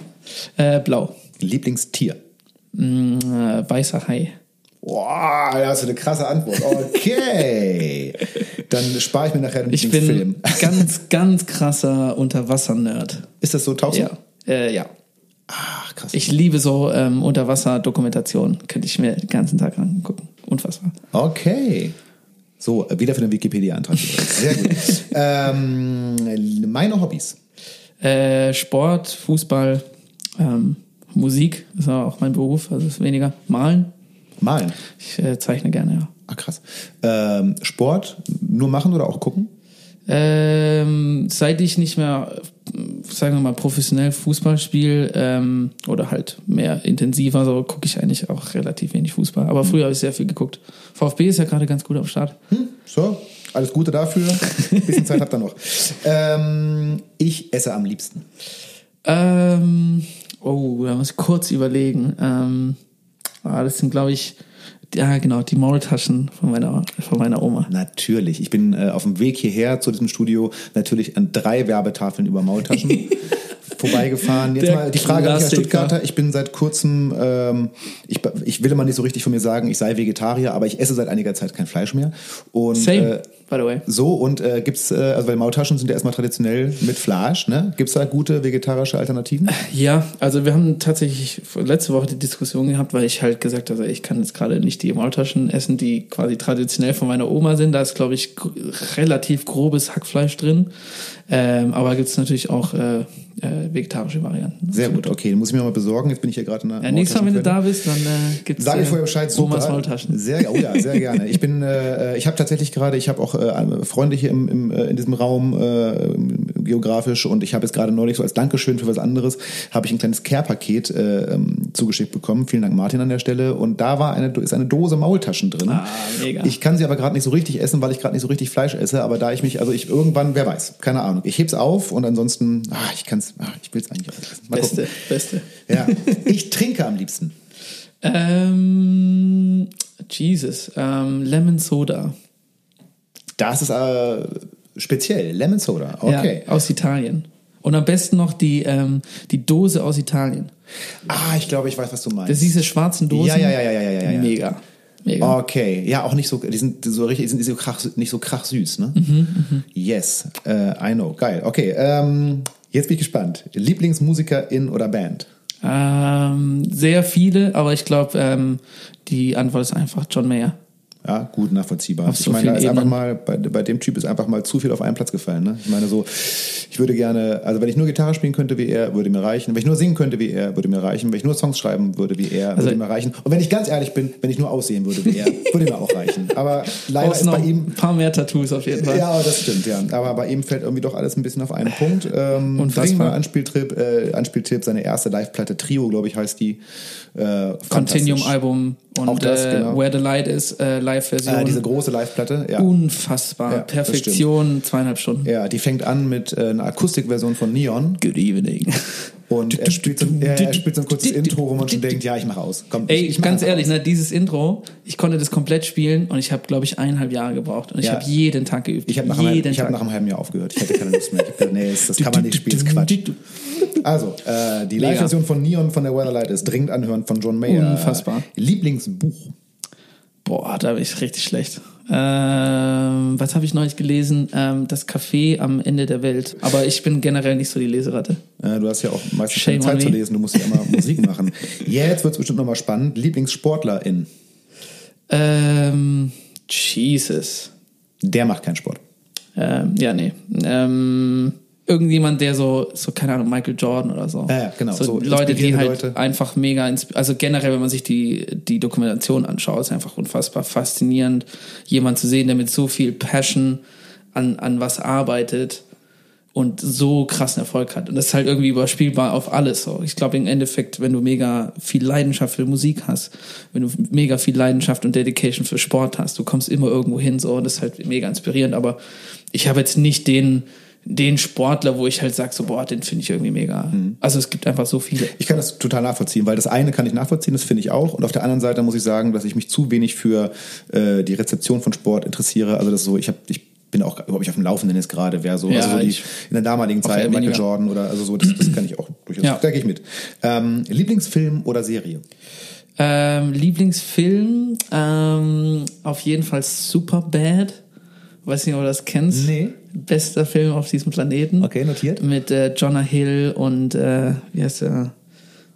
Äh, blau. Lieblingstier. Mm, äh, weißer Hai. Boah, da hast du eine krasse Antwort. Okay. Dann spare ich mir nachher den Ich bin ganz, ganz krasser Unterwasser-Nerd. Ist das so? Du? Ja. Äh, ja. Ach, krass. Ich liebe so ähm, Unterwasser-Dokumentation. Könnte ich mir den ganzen Tag angucken. Unfassbar. Okay. So, äh, wieder für den Wikipedia-Antrag. Sehr gut. ähm, meine Hobbys. Äh, Sport, Fußball, ähm, Musik ist auch mein Beruf, also ist weniger. Malen. Malen. Ich äh, zeichne gerne, ja. Ah, krass. Ähm, Sport nur machen oder auch gucken? Ähm, seit ich nicht mehr, sagen wir mal, professionell Fußball spiele ähm, oder halt mehr intensiver, so gucke ich eigentlich auch relativ wenig Fußball. Aber früher habe ich sehr viel geguckt. VfB ist ja gerade ganz gut am Start. So, alles Gute dafür. Ein bisschen Zeit habt ihr noch. Ähm, ich esse am liebsten. Ähm, oh, da muss ich kurz überlegen. Ähm, ah, das sind, glaube ich, ja genau, die Maultaschen von meiner, von meiner Oma. Natürlich. Ich bin äh, auf dem Weg hierher zu diesem Studio natürlich an drei Werbetafeln über Maultaschen vorbeigefahren. Jetzt Der mal die Frage an. Stuttgarter. Ich bin seit kurzem, ähm, ich, ich will immer nicht so richtig von mir sagen, ich sei Vegetarier, aber ich esse seit einiger Zeit kein Fleisch mehr. Und, Same, Äh, by the way. so, und äh, gibt's, äh, also weil Maultaschen sind ja erstmal traditionell mit Fleisch, ne? Gibt's da gute vegetarische Alternativen? Ja, also wir haben tatsächlich letzte Woche die Diskussion gehabt, weil ich halt gesagt habe, ich kann jetzt gerade nicht die Maultaschen essen, die quasi traditionell von meiner Oma sind. Da ist, glaube ich, relativ grobes Hackfleisch drin. Ähm, aber gibt es natürlich auch äh, äh, vegetarische Varianten. Sehr gut, okay, den muss ich mir mal besorgen. Jetzt bin ich hier gerade in der Ja, nächstes Mal, wenn du da bist, dann äh, gibt es Sage ich vorher Bescheid, super. Omas Maultaschen. Sehr, oh ja, sehr gerne. Ich bin, äh, ich habe tatsächlich gerade, ich habe auch äh, Freunde hier im, im, äh, in diesem Raum äh, geografisch und ich habe jetzt gerade neulich so als Dankeschön für was anderes habe ich ein kleines Care-Paket äh, ähm, zugeschickt bekommen. Vielen Dank, Martin, an der Stelle. Und da war eine, ist eine Dose Maultaschen drin. Ah, mega. Ich kann sie aber gerade nicht so richtig essen, weil ich gerade nicht so richtig Fleisch esse. Aber da ich mich, also ich irgendwann, wer weiß, keine Ahnung. Ich heb's auf und ansonsten, ah, ich kann's, ah, ich will's eigentlich auch nicht essen. Mal Beste, gucken. beste. Ja. Ich trinke am liebsten. Ähm, Jesus, ähm, Lemon Soda. Das ist äh, speziell. Lemon Soda. Okay. Ja, aus Italien. Und am besten noch die, ähm, die Dose aus Italien. Ah, ich glaube, ich weiß, was du meinst. Das ist diese schwarzen Dosen. Ja, ja, ja, ja, ja, ja, ja. Mega. Mega. Okay, ja, auch nicht so, die sind so richtig, die sind nicht so krach, nicht so krachsüß, ne? Mhm, Yes, äh, I know, geil. Okay, ähm, jetzt bin ich gespannt. Lieblingsmusikerin oder Band? Ähm, sehr viele, aber ich glaube, ähm, die Antwort ist einfach John Mayer. Ja, gut nachvollziehbar. Auf ich so meine, da ist einfach mal, bei, bei dem Typ ist einfach mal zu viel auf einen Platz gefallen. Ne? Ich meine so, ich würde gerne, also wenn ich nur Gitarre spielen könnte wie er, würde mir reichen. Wenn ich nur singen könnte wie er, würde mir reichen. Wenn ich nur Songs schreiben würde wie er, Also würde mir reichen. Und wenn ich ganz ehrlich bin, wenn ich nur aussehen würde wie er, würde mir auch reichen. Aber leider ist noch bei ihm, ein paar mehr Tattoos auf jeden Fall. ja, das stimmt, ja. Aber bei ihm fällt irgendwie doch alles ein bisschen auf einen Punkt. Ähm, Unfassbar. dringender Anspieltrip, äh, Anspieltipp, seine erste Live-Platte Trio, glaube ich, heißt die. Äh. Continuum-Album und Auch das, äh, genau. Where the Light is, äh, Live-Version. Äh, diese große Live-Platte, ja. Unfassbar. Ja, Perfektion, zweieinhalb Stunden. Ja, die fängt an mit äh, einer Akustikversion von Neon Good evening. und er spielt, so, ja, er spielt so ein kurzes Intro, wo man schon denkt, ja, ich mache aus. Komm, Ey, ich, ich ganz ehrlich, ne, dieses Intro, ich konnte das komplett spielen und ich habe, glaube ich, eineinhalb Jahre gebraucht. Und ich Ja. habe jeden Tag geübt. Ich habe nach, einem- ich hab nach einem halben Jahr aufgehört. Ich hatte keine Lust mehr. Ich hab nee, das, das kann man nicht spielen, das ist Quatsch. Also, äh, die. Live-Version von Neon von der Weatherlight ist dringend anhören von John Mayer. Unfassbar. Lieblingsbuch. Boah, da bin ich richtig schlecht. Ähm, was habe ich neulich gelesen? Ähm, das Café am Ende der Welt. Aber ich bin generell nicht so die Leseratte. Äh, du hast ja auch meistens Shame keine Zeit zu lesen, du musst ja immer Musik machen. Jetzt wird's bestimmt nochmal spannend. Lieblingssportlerin. Ähm, Jesus. Der macht keinen Sport. Ähm, ja, nee. Ähm, irgendjemand, der so, so, keine Ahnung, Michael Jordan oder so. Ja, ja, genau, So, so Leute, die halt Leute. einfach mega, also generell, wenn man sich die, die Dokumentation anschaut, ist einfach unfassbar faszinierend, jemand zu sehen, der mit so viel Passion an, an was arbeitet und so krassen Erfolg hat. Und das ist halt irgendwie überspielbar auf alles. So. Ich glaube im Endeffekt, wenn du mega viel Leidenschaft für Musik hast, wenn du mega viel Leidenschaft und Dedication für Sport hast, du kommst immer irgendwo hin so und das ist halt mega inspirierend. Aber ich habe jetzt nicht den den Sportler, wo ich halt sage, so boah, den finde ich irgendwie mega. Also es gibt einfach so viele. Ich kann das total nachvollziehen, weil das eine kann ich nachvollziehen, das finde ich auch. Und auf der anderen Seite muss ich sagen, dass ich mich zu wenig für äh, die Rezeption von Sport interessiere. Also das ist so, ich habe, ich bin auch überhaupt nicht auf dem Laufenden jetzt gerade, wer so, Ja, also so die, in der damaligen Zeit, Michael weniger. Jordan oder also so, das, das kann ich auch durchaus, Ja. da gehe ich mit. Ähm, Lieblingsfilm oder Serie? Ähm, Lieblingsfilm, ähm, auf jeden Fall Superbad. Weiß nicht, ob du das kennst. Nee. Bester Film auf diesem Planeten. Okay, notiert. Mit äh, Jonah Hill und äh, wie heißt der?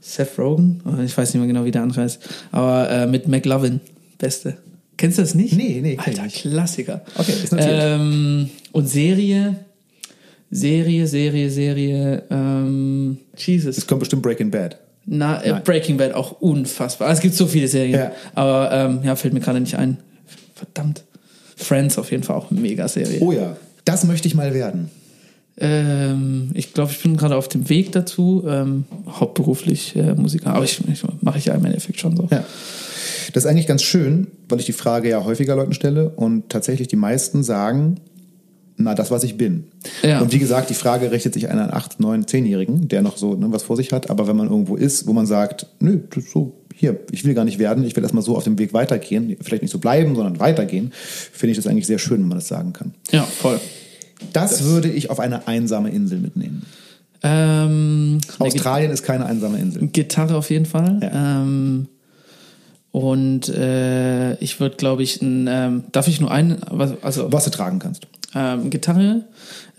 Seth Rogen? Ich weiß nicht mehr genau, wie der andere heißt. Aber äh, mit McLovin. Beste. Kennst du das nicht? Nee, nee, ich Alter, nicht. Klassiker. Okay, ist notiert. Ähm, und Serie, Serie, Serie, Serie, ähm, Jesus. Es kommt bestimmt Breaking Bad. Na, äh. Breaking Bad auch unfassbar. Es gibt so viele Serien. Ja. Aber ähm, ja, fällt mir gerade nicht ein. Verdammt. Friends auf jeden Fall auch eine Mega-Serie. Oh ja, das möchte ich mal werden. Ähm, ich glaube, ich bin gerade auf dem Weg dazu, ähm, hauptberuflich äh, Musiker. Aber ich, ich mache ich ja im Endeffekt schon so. Ja. Das ist eigentlich ganz schön, weil ich die Frage ja häufiger Leuten stelle und tatsächlich die meisten sagen, na, das, was ich bin. Ja. Und wie gesagt, die Frage richtet sich an einen 8-, 9-, 10-Jährigen, der noch so ne, was vor sich hat. Aber wenn man irgendwo ist, wo man sagt, nö, das ist so, hier, ich will gar nicht werden, ich will erstmal so auf dem Weg weitergehen, vielleicht nicht so bleiben, sondern weitergehen, finde ich das eigentlich sehr schön, wenn man das sagen kann. Ja, voll. Das, würde ich auf eine einsame Insel mitnehmen. Ähm, Australien ist keine einsame Insel. Gitarre auf jeden Fall. Ja. Ähm, und äh, ich würde, glaube ich, ein, ähm, darf ich nur einen, was, also Was du tragen kannst. ähm, Gitarre,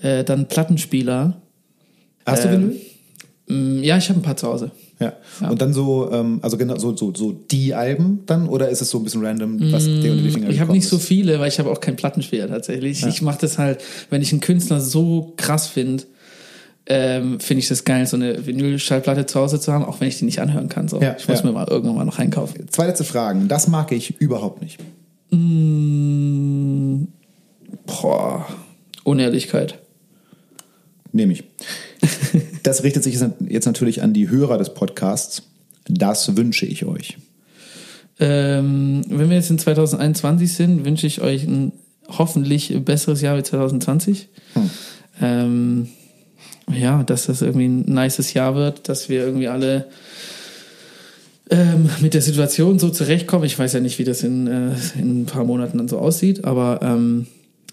äh, dann Plattenspieler. Hast du Ähm, Vinyl? Mm, Ja, ich habe ein paar zu Hause. Ja. Und dann so, ähm, also genau so, so, so die Alben dann oder ist es so ein bisschen random, was dir unter die Finger Mm, Ich habe nicht so viele, weil ich habe auch keinen Plattenspieler tatsächlich. Ich mache das halt, wenn ich einen Künstler so krass finde, ähm, finde ich das geil, so eine Vinyl-Schallplatte zu Hause zu haben, auch wenn ich die nicht anhören kann. So. Ja, ich muss ja. mir mal irgendwann mal noch einkaufen. Zwei letzte Fragen. Das mag ich überhaupt nicht. Boah, Unehrlichkeit. Nehme ich. Das richtet sich jetzt natürlich an die Hörer des Podcasts. Das wünsche ich euch. Ähm, wenn wir jetzt in 2021 sind, wünsche ich euch ein hoffentlich besseres Jahr wie 2020. Hm. Ähm, ja, dass das irgendwie ein nices Jahr wird, dass wir irgendwie alle ähm, mit der Situation so zurechtkommen. Ich weiß ja nicht, wie das in, äh, in ein paar Monaten dann so aussieht, aber ähm,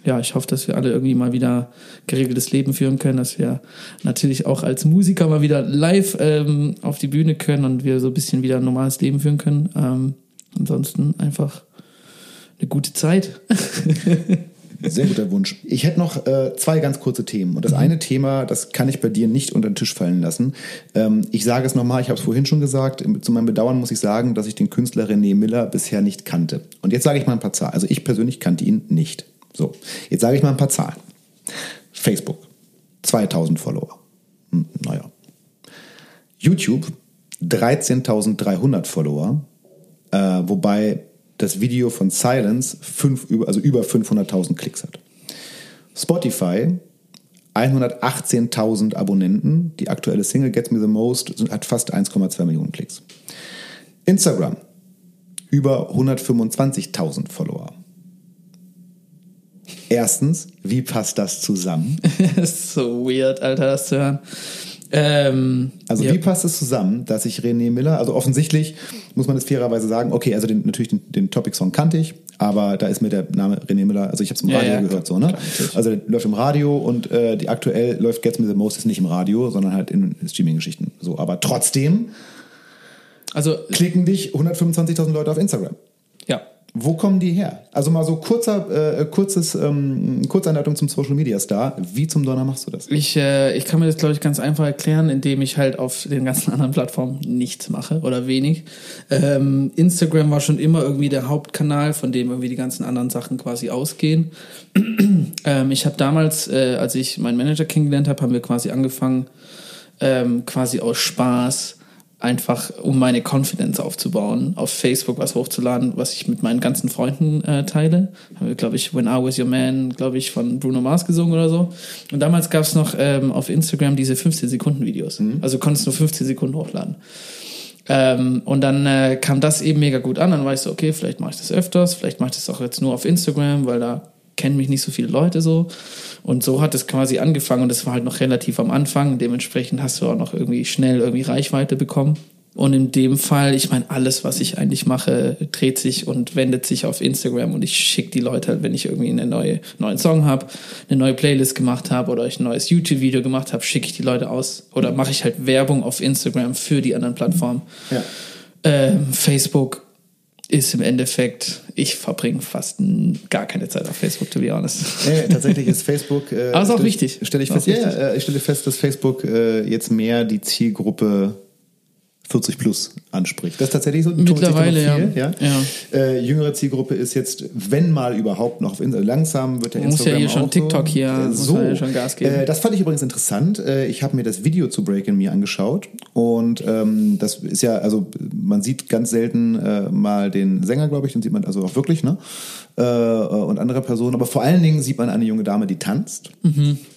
ja, ich hoffe, dass wir alle irgendwie mal wieder geregeltes Leben führen können, dass wir natürlich auch als Musiker mal wieder live ähm, auf die Bühne können und wir so ein bisschen wieder ein normales Leben führen können. Ähm, ansonsten einfach eine gute Zeit. Sehr guter Wunsch. Ich hätte noch äh, zwei ganz kurze Themen. Und das eine Thema, das kann ich bei dir nicht unter den Tisch fallen lassen. Ähm, ich sage es nochmal, ich habe es vorhin schon gesagt. Zu meinem Bedauern muss ich sagen, dass ich den Künstler René Miller bisher nicht kannte. Und jetzt sage ich mal ein paar Zahlen. Also ich persönlich kannte ihn nicht. So, jetzt sage ich mal ein paar Zahlen. Facebook, 2000 Follower. Hm, naja. YouTube, 13.300 Follower. Äh, wobei das Video von Silence fünf, also über 500.000 Klicks hat. Spotify 118.000 Abonnenten. Die aktuelle Single Gets Me the Most hat fast 1,2 Millionen Klicks. Instagram über 125.000 Follower. Erstens, wie passt das zusammen? das ist so weird, Alter, das zu hören. Ähm, also ja. wie passt es zusammen, dass ich René Miller, also offensichtlich muss man es fairerweise sagen, okay, also den, natürlich den, den Topic-Song kannte ich, aber da ist mir der Name René Miller, also ich habe es im Ja, Radio ja, gehört, so, ne? klar, also der läuft im Radio und äh, die aktuell läuft Gets Me The Most ist nicht im Radio, sondern halt in Streaming-Geschichten. So, aber trotzdem Also, klicken dich 125.000 Leute auf Instagram. ja. Wo kommen die her? Also mal so kurzer, äh, kurzes, ähm, Kurzanleitung zum Social Media Star. Wie zum Donner machst du das? Ich, äh, ich kann mir das, glaube ich, ganz einfach erklären, indem ich halt auf den ganzen anderen Plattformen nichts mache oder wenig. Ähm, Instagram war schon immer irgendwie der Hauptkanal, von dem irgendwie die ganzen anderen Sachen quasi ausgehen. ähm, ich habe damals, äh, als ich meinen Manager kennengelernt habe, haben wir quasi angefangen, ähm, quasi aus Spaß einfach um meine Confidence aufzubauen, auf Facebook was hochzuladen, was ich mit meinen ganzen Freunden äh, teile. Haben wir, glaube ich, When I Was Your Man, glaube ich, von Bruno Mars gesungen oder so. Und damals gab es noch ähm, auf Instagram diese 15-Sekunden-Videos. Also konntest nur 15 Sekunden hochladen. Ähm, und dann äh, kam das eben mega gut an. Dann war ich so, okay, vielleicht mache ich das öfters, vielleicht mache ich das auch jetzt nur auf Instagram, weil da kennen mich nicht so viele Leute so. Und so hat es quasi angefangen und das war halt noch relativ am Anfang. Dementsprechend hast du auch noch irgendwie schnell irgendwie Reichweite bekommen. Und in dem Fall, ich meine, alles, was ich eigentlich mache, dreht sich und wendet sich auf Instagram und ich schicke die Leute halt, wenn ich irgendwie einen neue, neuen Song habe, eine neue Playlist gemacht habe oder ich ein neues YouTube-Video gemacht habe, schicke ich die Leute aus oder mache ich halt Werbung auf Instagram für die anderen Plattformen. Ja. Ähm, Facebook ist im Endeffekt, ich verbringe fast gar keine Zeit auf Facebook, to be honest. Nee, tatsächlich ist Facebook. Äh, Aber ist auch stell- wichtig. Stelle ich fest. Ja, äh, ich stelle fest, dass Facebook äh, jetzt mehr die Zielgruppe 40 plus anspricht. Das ist tatsächlich so. Mittlerweile, Tun sich ja. viel, ja. Äh, jüngere Zielgruppe ist jetzt, wenn mal überhaupt noch auf Instagram. Langsam wird der Man muss ja Instagram hier schon auch TikTok so. hier, Äh, so. ja schon Gas geben. Äh, das fand ich übrigens interessant. Äh, ich habe mir das Video zu Break in Me angeschaut und ähm, das ist ja, also man sieht ganz selten äh, mal den Sänger, glaube ich, den sieht man also auch wirklich, ne? Äh, und andere Personen. Aber vor allen Dingen sieht man eine junge Dame, die tanzt.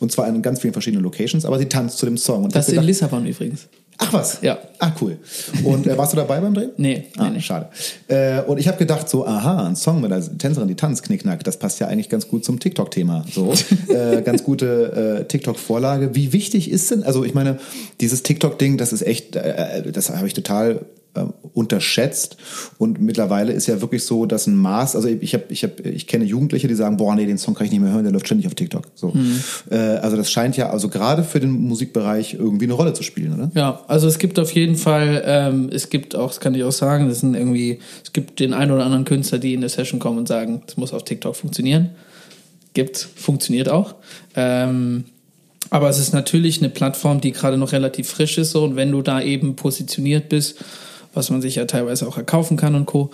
Und zwar in ganz vielen verschiedenen Locations, aber sie tanzt zu dem Song. Und Das ist in gedacht, Lissabon übrigens. Ach was? Ja. Ah, cool. Und äh, warst du dabei beim Drehen? Nee, ah, nee, schade. Äh, und ich habe gedacht so, aha, ein Song mit einer Tänzerin, die tanzt, knickknack, das passt ja eigentlich ganz gut zum TikTok-Thema. So, äh, ganz gute äh, TikTok-Vorlage. Wie wichtig ist denn, also ich meine, dieses TikTok-Ding, das ist echt, äh, das habe ich total äh, unterschätzt und mittlerweile ist ja wirklich so, dass ein Maß, also ich habe, ich habe, ich kenne Jugendliche, die sagen, boah, nee, den Song kann ich nicht mehr hören, der läuft ständig auf TikTok. So, äh, also das scheint ja, also gerade für den Musikbereich irgendwie eine Rolle zu spielen, oder? Ja, also es gibt auf jeden Fall, ähm, es gibt auch, das kann ich auch sagen, das sind irgendwie, es gibt den einen oder anderen Künstler, die in der Session kommen und sagen, das muss auf TikTok funktionieren. Gibt, funktioniert auch. Ähm, aber es ist natürlich eine Plattform, die gerade noch relativ frisch ist so und wenn du da eben positioniert bist, was man sich ja teilweise auch erkaufen kann und Co.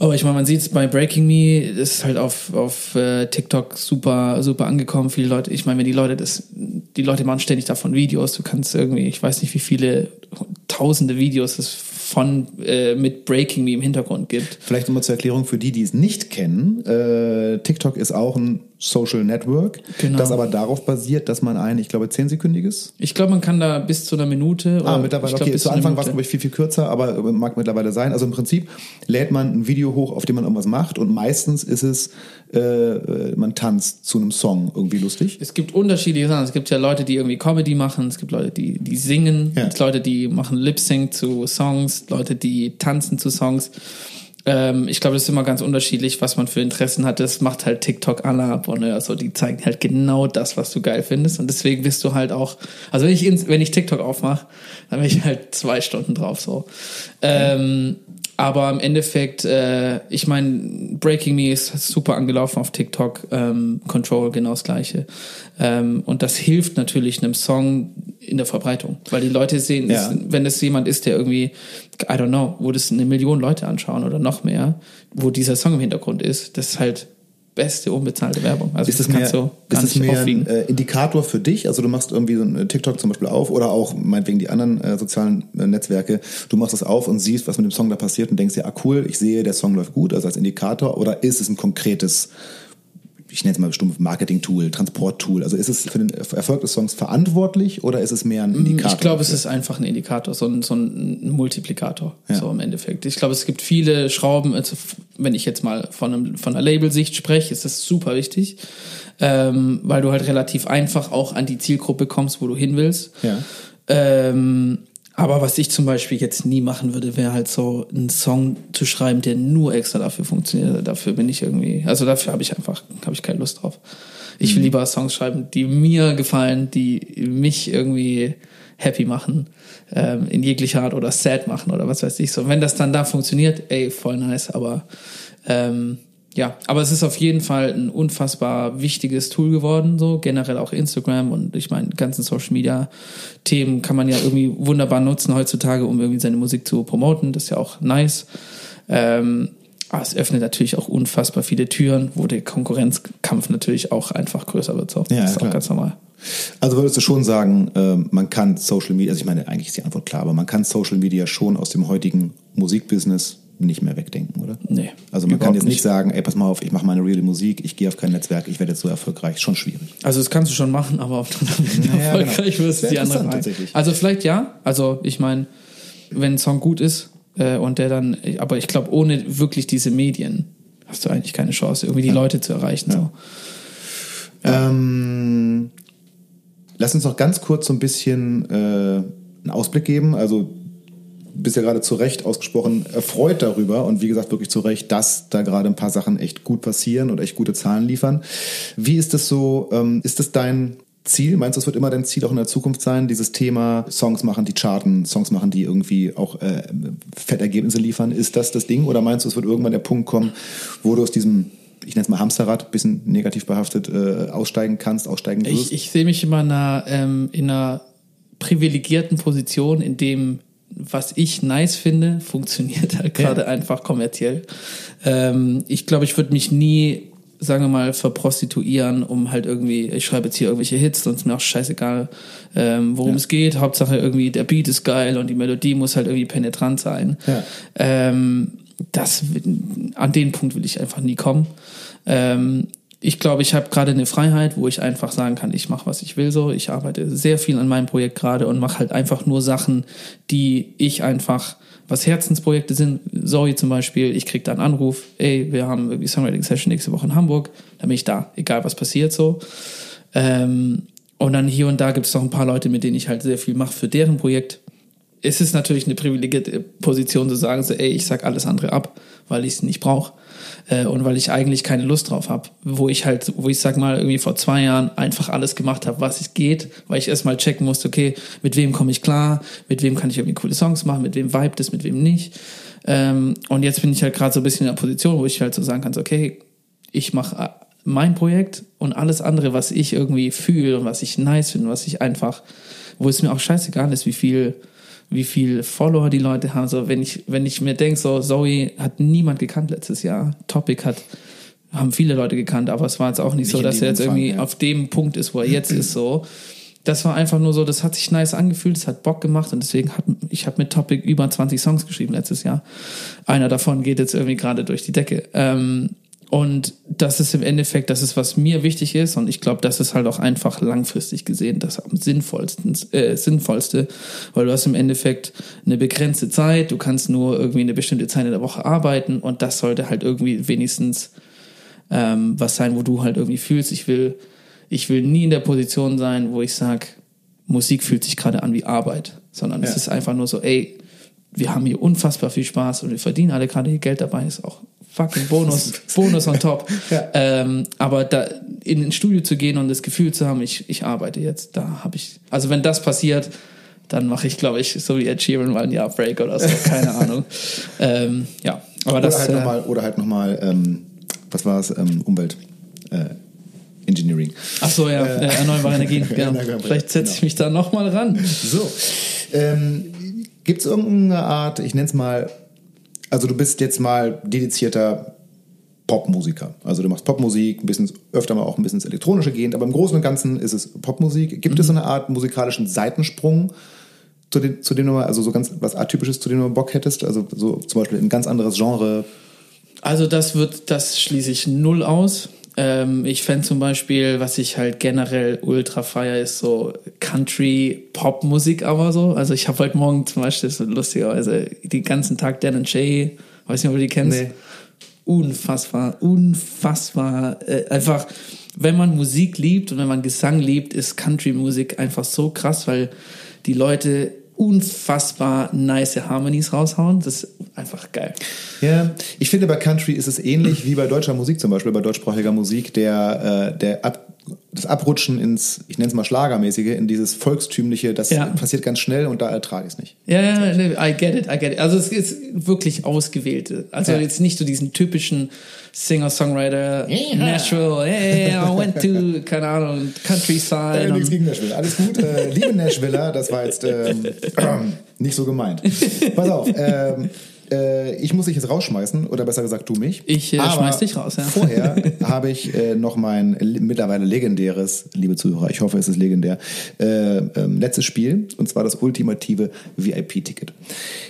Aber ich meine, man sieht es bei Breaking Me, ist halt auf, auf äh, TikTok super, super angekommen. Viele Leute, ich meine, wenn die Leute das, die Leute machen ständig davon Videos, du kannst irgendwie, ich weiß nicht, wie viele tausende Videos es von äh, mit Breaking Me im Hintergrund gibt. Vielleicht nochmal zur Erklärung für die, die es nicht kennen. Äh, TikTok ist auch ein Social Network, Genau. das aber darauf basiert, dass man ein, ich glaube, zehnsekündiges. Ich glaube, man kann da bis zu einer Minute. Ah, oder- mittlerweile, ich glaub, okay. bis Zu Anfang war es, glaube ich, viel, viel kürzer, aber äh, mag mittlerweile sein. Also im Prinzip lädt man ein Video hoch, auf dem man irgendwas macht und meistens ist es, äh, äh, man tanzt zu einem Song irgendwie lustig. Es gibt unterschiedliche Sachen. Es gibt ja Leute, die irgendwie Comedy machen, es gibt Leute, die, die singen, Ja. es gibt Leute, die machen Lip-Sync zu Songs, Leute, die tanzen zu Songs. Ähm, ich glaube, das ist immer ganz unterschiedlich, was man für Interessen hat. Das macht halt TikTok ab und äh, also die zeigen halt genau das, was du geil findest. Und deswegen bist du halt auch, also wenn ich, ins- wenn ich TikTok aufmache, dann bin ich halt zwei Stunden drauf so. Ähm, aber im Endeffekt, äh, ich meine, Breaking Me ist super angelaufen auf TikTok, ähm, Control genau das gleiche. Ähm, und das hilft natürlich einem Song in der Verbreitung, weil die Leute sehen, Ja. es, wenn es jemand ist, der irgendwie, I don't know, wo das eine Million Leute anschauen oder noch mehr, wo dieser Song im Hintergrund ist, das ist halt beste unbezahlte Werbung. Also Ist das das mehr, kannst du gar ist das nicht mehr ein aufwiegen. äh, Indikator für dich? Also du machst irgendwie so ein TikTok zum Beispiel auf oder auch meinetwegen die anderen äh, sozialen äh, Netzwerke. Du machst das auf und siehst, was mit dem Song da passiert und denkst dir, ah cool, ich sehe, der Song läuft gut, also als Indikator. Oder ist es ein konkretes, ich nenne es mal bestimmt Marketing-Tool, Transport-Tool? Also ist es für den Erfolg des Songs verantwortlich oder ist es mehr ein Indikator? Ich glaube, es ist einfach ein Indikator, so ein, so ein Multiplikator, Ja. so im Endeffekt. Ich glaube, es gibt viele Schrauben, also wenn ich jetzt mal von, einem, von einer Labelsicht spreche, ist das super wichtig, ähm, weil du halt relativ einfach auch an die Zielgruppe kommst, wo du hin willst. Ja. Ähm, aber was ich zum Beispiel jetzt nie machen würde, wäre halt so einen Song zu schreiben, der nur extra dafür funktioniert. Dafür bin ich irgendwie, also dafür habe ich einfach, habe ich keine Lust drauf. Ich Mhm. will lieber Songs schreiben, die mir gefallen, die mich irgendwie happy machen, ähm, in jeglicher Art oder sad machen oder was weiß ich so. Wenn das dann da funktioniert, ey, voll nice, aber ähm, ja, aber es ist auf jeden Fall ein unfassbar wichtiges Tool geworden, so generell auch Instagram und ich meine, ganzen Social Media Themen kann man ja irgendwie wunderbar nutzen heutzutage, um irgendwie seine Musik zu promoten. Das ist ja auch nice. Ähm, aber es öffnet natürlich auch unfassbar viele Türen, wo der Konkurrenzkampf natürlich auch einfach größer wird. So. Ja, das ist klar. auch ganz normal. Also würdest du schon sagen, ähm, man kann Social Media, also ich meine, eigentlich ist die Antwort klar, aber man kann Social Media schon aus dem heutigen Musikbusiness nicht mehr wegdenken, oder? Nee, Also man kann jetzt nicht nicht. sagen, ey, pass mal auf, ich mache meine reale Musik, ich gehe auf kein Netzwerk, ich werde jetzt so erfolgreich. Schon schwierig. Also das kannst du schon machen, aber ob du damit Ja, ja, erfolgreich genau. wirst, die andere Frage. Also vielleicht ja. Also ich meine, wenn ein Song gut ist äh, und der dann, aber ich glaube, ohne wirklich diese Medien hast du eigentlich keine Chance, irgendwie die Leute zu erreichen. So. Ähm, lass uns noch ganz kurz so ein bisschen äh, einen Ausblick geben. Also bist ja gerade zu Recht ausgesprochen erfreut darüber und wie gesagt wirklich zu Recht, dass da gerade ein paar Sachen echt gut passieren und echt gute Zahlen liefern. Wie ist das so? Ähm, ist das dein Ziel? Meinst du, es wird immer dein Ziel auch in der Zukunft sein, dieses Thema Songs machen, die charten, Songs machen, die irgendwie auch äh, Fettergebnisse liefern? Ist das das Ding? Oder meinst du, es wird irgendwann der Punkt kommen, wo du aus diesem ich nenne es mal Hamsterrad, bisschen negativ behaftet, äh, aussteigen kannst, aussteigen wirst? Ich, ich sehe mich immer in einer, ähm, in einer privilegierten Position, in dem was ich nice finde, funktioniert halt gerade einfach kommerziell. Ähm, ich glaube, ich würde mich nie, sagen wir mal, verprostituieren, um halt irgendwie, ich schreibe jetzt hier irgendwelche Hits ist mir auch scheißegal, ähm, worum es geht. Hauptsache irgendwie der Beat ist geil und die Melodie muss halt irgendwie penetrant sein. Ja. Ähm, das an den Punkt will ich einfach nie kommen. Ähm, ich glaube, ich habe gerade eine Freiheit, wo ich einfach sagen kann, ich mache, was ich will so. Ich arbeite sehr viel an meinem Projekt gerade und mache halt einfach nur Sachen, die ich einfach, was Herzensprojekte sind. Zoe zum Beispiel, ich krieg da einen Anruf, ey, wir haben irgendwie Songwriting-Session nächste Woche in Hamburg, dann bin ich da, egal was passiert so. Ähm, und dann hier und da gibt es noch ein paar Leute, mit denen ich halt sehr viel mache für deren Projekt. Es ist natürlich eine privilegierte Position zu sagen, so, ey, ich sag alles andere ab, weil ich es nicht brauche äh, und weil ich eigentlich keine Lust drauf habe. Wo ich halt, wo ich sag mal, irgendwie vor zwei Jahren einfach alles gemacht habe, was es geht, weil ich erstmal checken musste, okay, mit wem komme ich klar, mit wem kann ich irgendwie coole Songs machen, mit wem vibet es, mit wem nicht. Ähm, und jetzt bin ich halt gerade so ein bisschen in der Position, wo ich halt so sagen kann, so, okay, ich mache mein Projekt und alles andere, was ich irgendwie fühle und was ich nice finde, was ich einfach, wo es mir auch scheißegal ist, wie viel, wie viel Follower die Leute haben. So, wenn ich, wenn ich mir denke, so, Zoe hat niemand gekannt letztes Jahr. Topic hat, haben viele Leute gekannt, aber es war jetzt auch nicht, Nicht so, dass er jetzt Umfang, irgendwie ja. auf dem Punkt ist, wo er jetzt ist, so. Das war einfach nur so, das hat sich nice angefühlt, es hat Bock gemacht und deswegen hat, ich habe mit Topic über 20 Songs geschrieben letztes Jahr. Einer davon geht jetzt irgendwie gerade durch die Decke. Ähm, und das ist im Endeffekt, das ist, was mir wichtig ist. Und ich glaube, das ist halt auch einfach langfristig gesehen das am sinnvollsten, äh, sinnvollste, weil du hast im Endeffekt eine begrenzte Zeit, du kannst nur irgendwie eine bestimmte Zeit in der Woche arbeiten. Und das sollte halt irgendwie wenigstens ähm, was sein, wo du halt irgendwie fühlst, ich will, ich will nie in der Position sein, wo ich sage, Musik fühlt sich gerade an wie Arbeit, sondern ja. es ist einfach nur so, ey, wir haben hier unfassbar viel Spaß und wir verdienen alle gerade hier Geld dabei, ist auch fucking Bonus, Bonus on top. ja. ähm, aber da in ein Studio zu gehen und das Gefühl zu haben, ich, ich arbeite jetzt, da habe ich, also wenn das passiert, dann mache ich, glaube ich, so wie Ed Sheeran mal ein Jahr Break oder so, keine Ahnung. Ähm, ja, aber oder das. Halt äh, noch mal, oder halt nochmal, ähm, was war es, ähm, Umwelt. Äh, Engineering. Ach so, ja, äh, erneuerbare Energien. genau. Vielleicht setze genau. ich mich da nochmal ran. So. Ähm, Gibt es irgendeine Art, ich nenne es mal, also du bist jetzt mal dedizierter Popmusiker. Also du machst Popmusik, ein bisschen öfter mal auch ein bisschen ins Elektronische gehend, aber im Großen und Ganzen ist es Popmusik. Gibt mhm. es so eine Art musikalischen Seitensprung, zu, dem, zu dem du mal, also so ganz was Atypisches, zu dem du mal Bock hättest? Also so zum Beispiel ein ganz anderes Genre? Also das wird, das schließe ich null aus. Ähm, ich fände zum Beispiel, was ich halt generell ultra feier, ist so Country-Pop-Musik aber so. Also ich habe heute Morgen zum Beispiel, so lustigerweise, den ganzen Tag Dan Shay, weiß nicht, ob du die kennst. Nee. Unfassbar, unfassbar. Äh, einfach, wenn man Musik liebt und wenn man Gesang liebt, ist Country-Musik einfach so krass, weil die Leute unfassbar nice Harmonies raushauen. Das ist einfach geil. Ja, ich finde bei Country ist es ähnlich wie bei deutscher Musik zum Beispiel, bei deutschsprachiger Musik, der, äh, der Ab das Abrutschen ins, ich nenne es mal Schlagermäßige, in dieses Volkstümliche, das ja. passiert ganz schnell und da ertrage ich es nicht. Ja, ja, nee, I get it, I get it. Also es ist wirklich ausgewählte. Also ja. jetzt nicht so diesen typischen Singer-Songwriter, yeah. Nashville, hey, I went to, keine Ahnung, Countryside. Äh, nichts gegen Nashville, alles gut. Äh, liebe Nashviller, das war jetzt ähm, nicht so gemeint. Pass auf, ähm, äh, ich muss dich jetzt rausschmeißen, oder besser gesagt du mich. Ich äh, schmeiß dich raus, ja. Vorher habe ich äh, noch mein mittlerweile legendäres, liebe Zuhörer, ich hoffe es ist legendär, äh, ähm, letztes Spiel, und zwar das ultimative VIP-Ticket.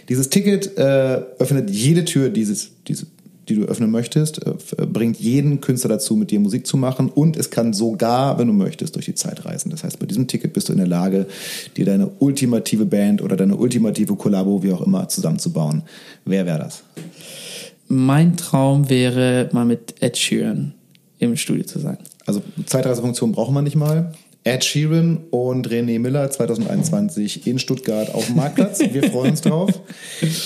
Dieses Ticket äh, öffnet jede Tür dieses, dieses die du öffnen möchtest, äh, bringt jeden Künstler dazu, mit dir Musik zu machen und es kann sogar, wenn du möchtest, durch die Zeit reisen. Das heißt, bei diesem Ticket bist du in der Lage, dir deine ultimative Band oder deine ultimative Kollabo, wie auch immer, zusammenzubauen. Wer wäre das? Mein Traum wäre, mal mit Ed Sheeran im Studio zu sein. Also Zeitreisefunktion braucht man nicht mal. Ed Sheeran und René Miller 2021 in Stuttgart auf dem Marktplatz. Wir freuen uns drauf.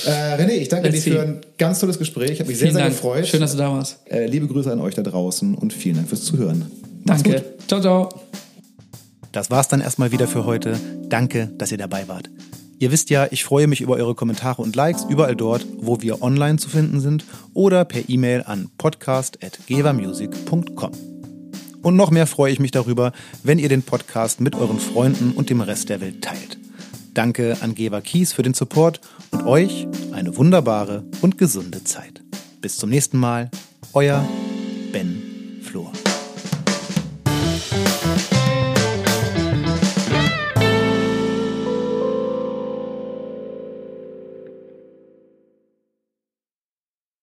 Äh, René, ich danke Let's dir für ein ganz tolles Gespräch. Ich habe mich sehr, sehr Dank. gefreut. Schön, dass du da warst. Äh, liebe Grüße an euch da draußen und vielen Dank fürs Zuhören. Mach's danke. Gut. Ciao, ciao. Das war's dann erstmal wieder für heute. Danke, dass ihr dabei wart. Ihr wisst ja, ich freue mich über eure Kommentare und Likes überall dort, wo wir online zu finden sind oder per E-Mail an podcast.gevermusic.com. Und noch mehr freue ich mich darüber, wenn ihr den Podcast mit euren Freunden und dem Rest der Welt teilt. Danke an Geber Kies für den Support und euch eine wunderbare und gesunde Zeit. Bis zum nächsten Mal, euer Ben Flor.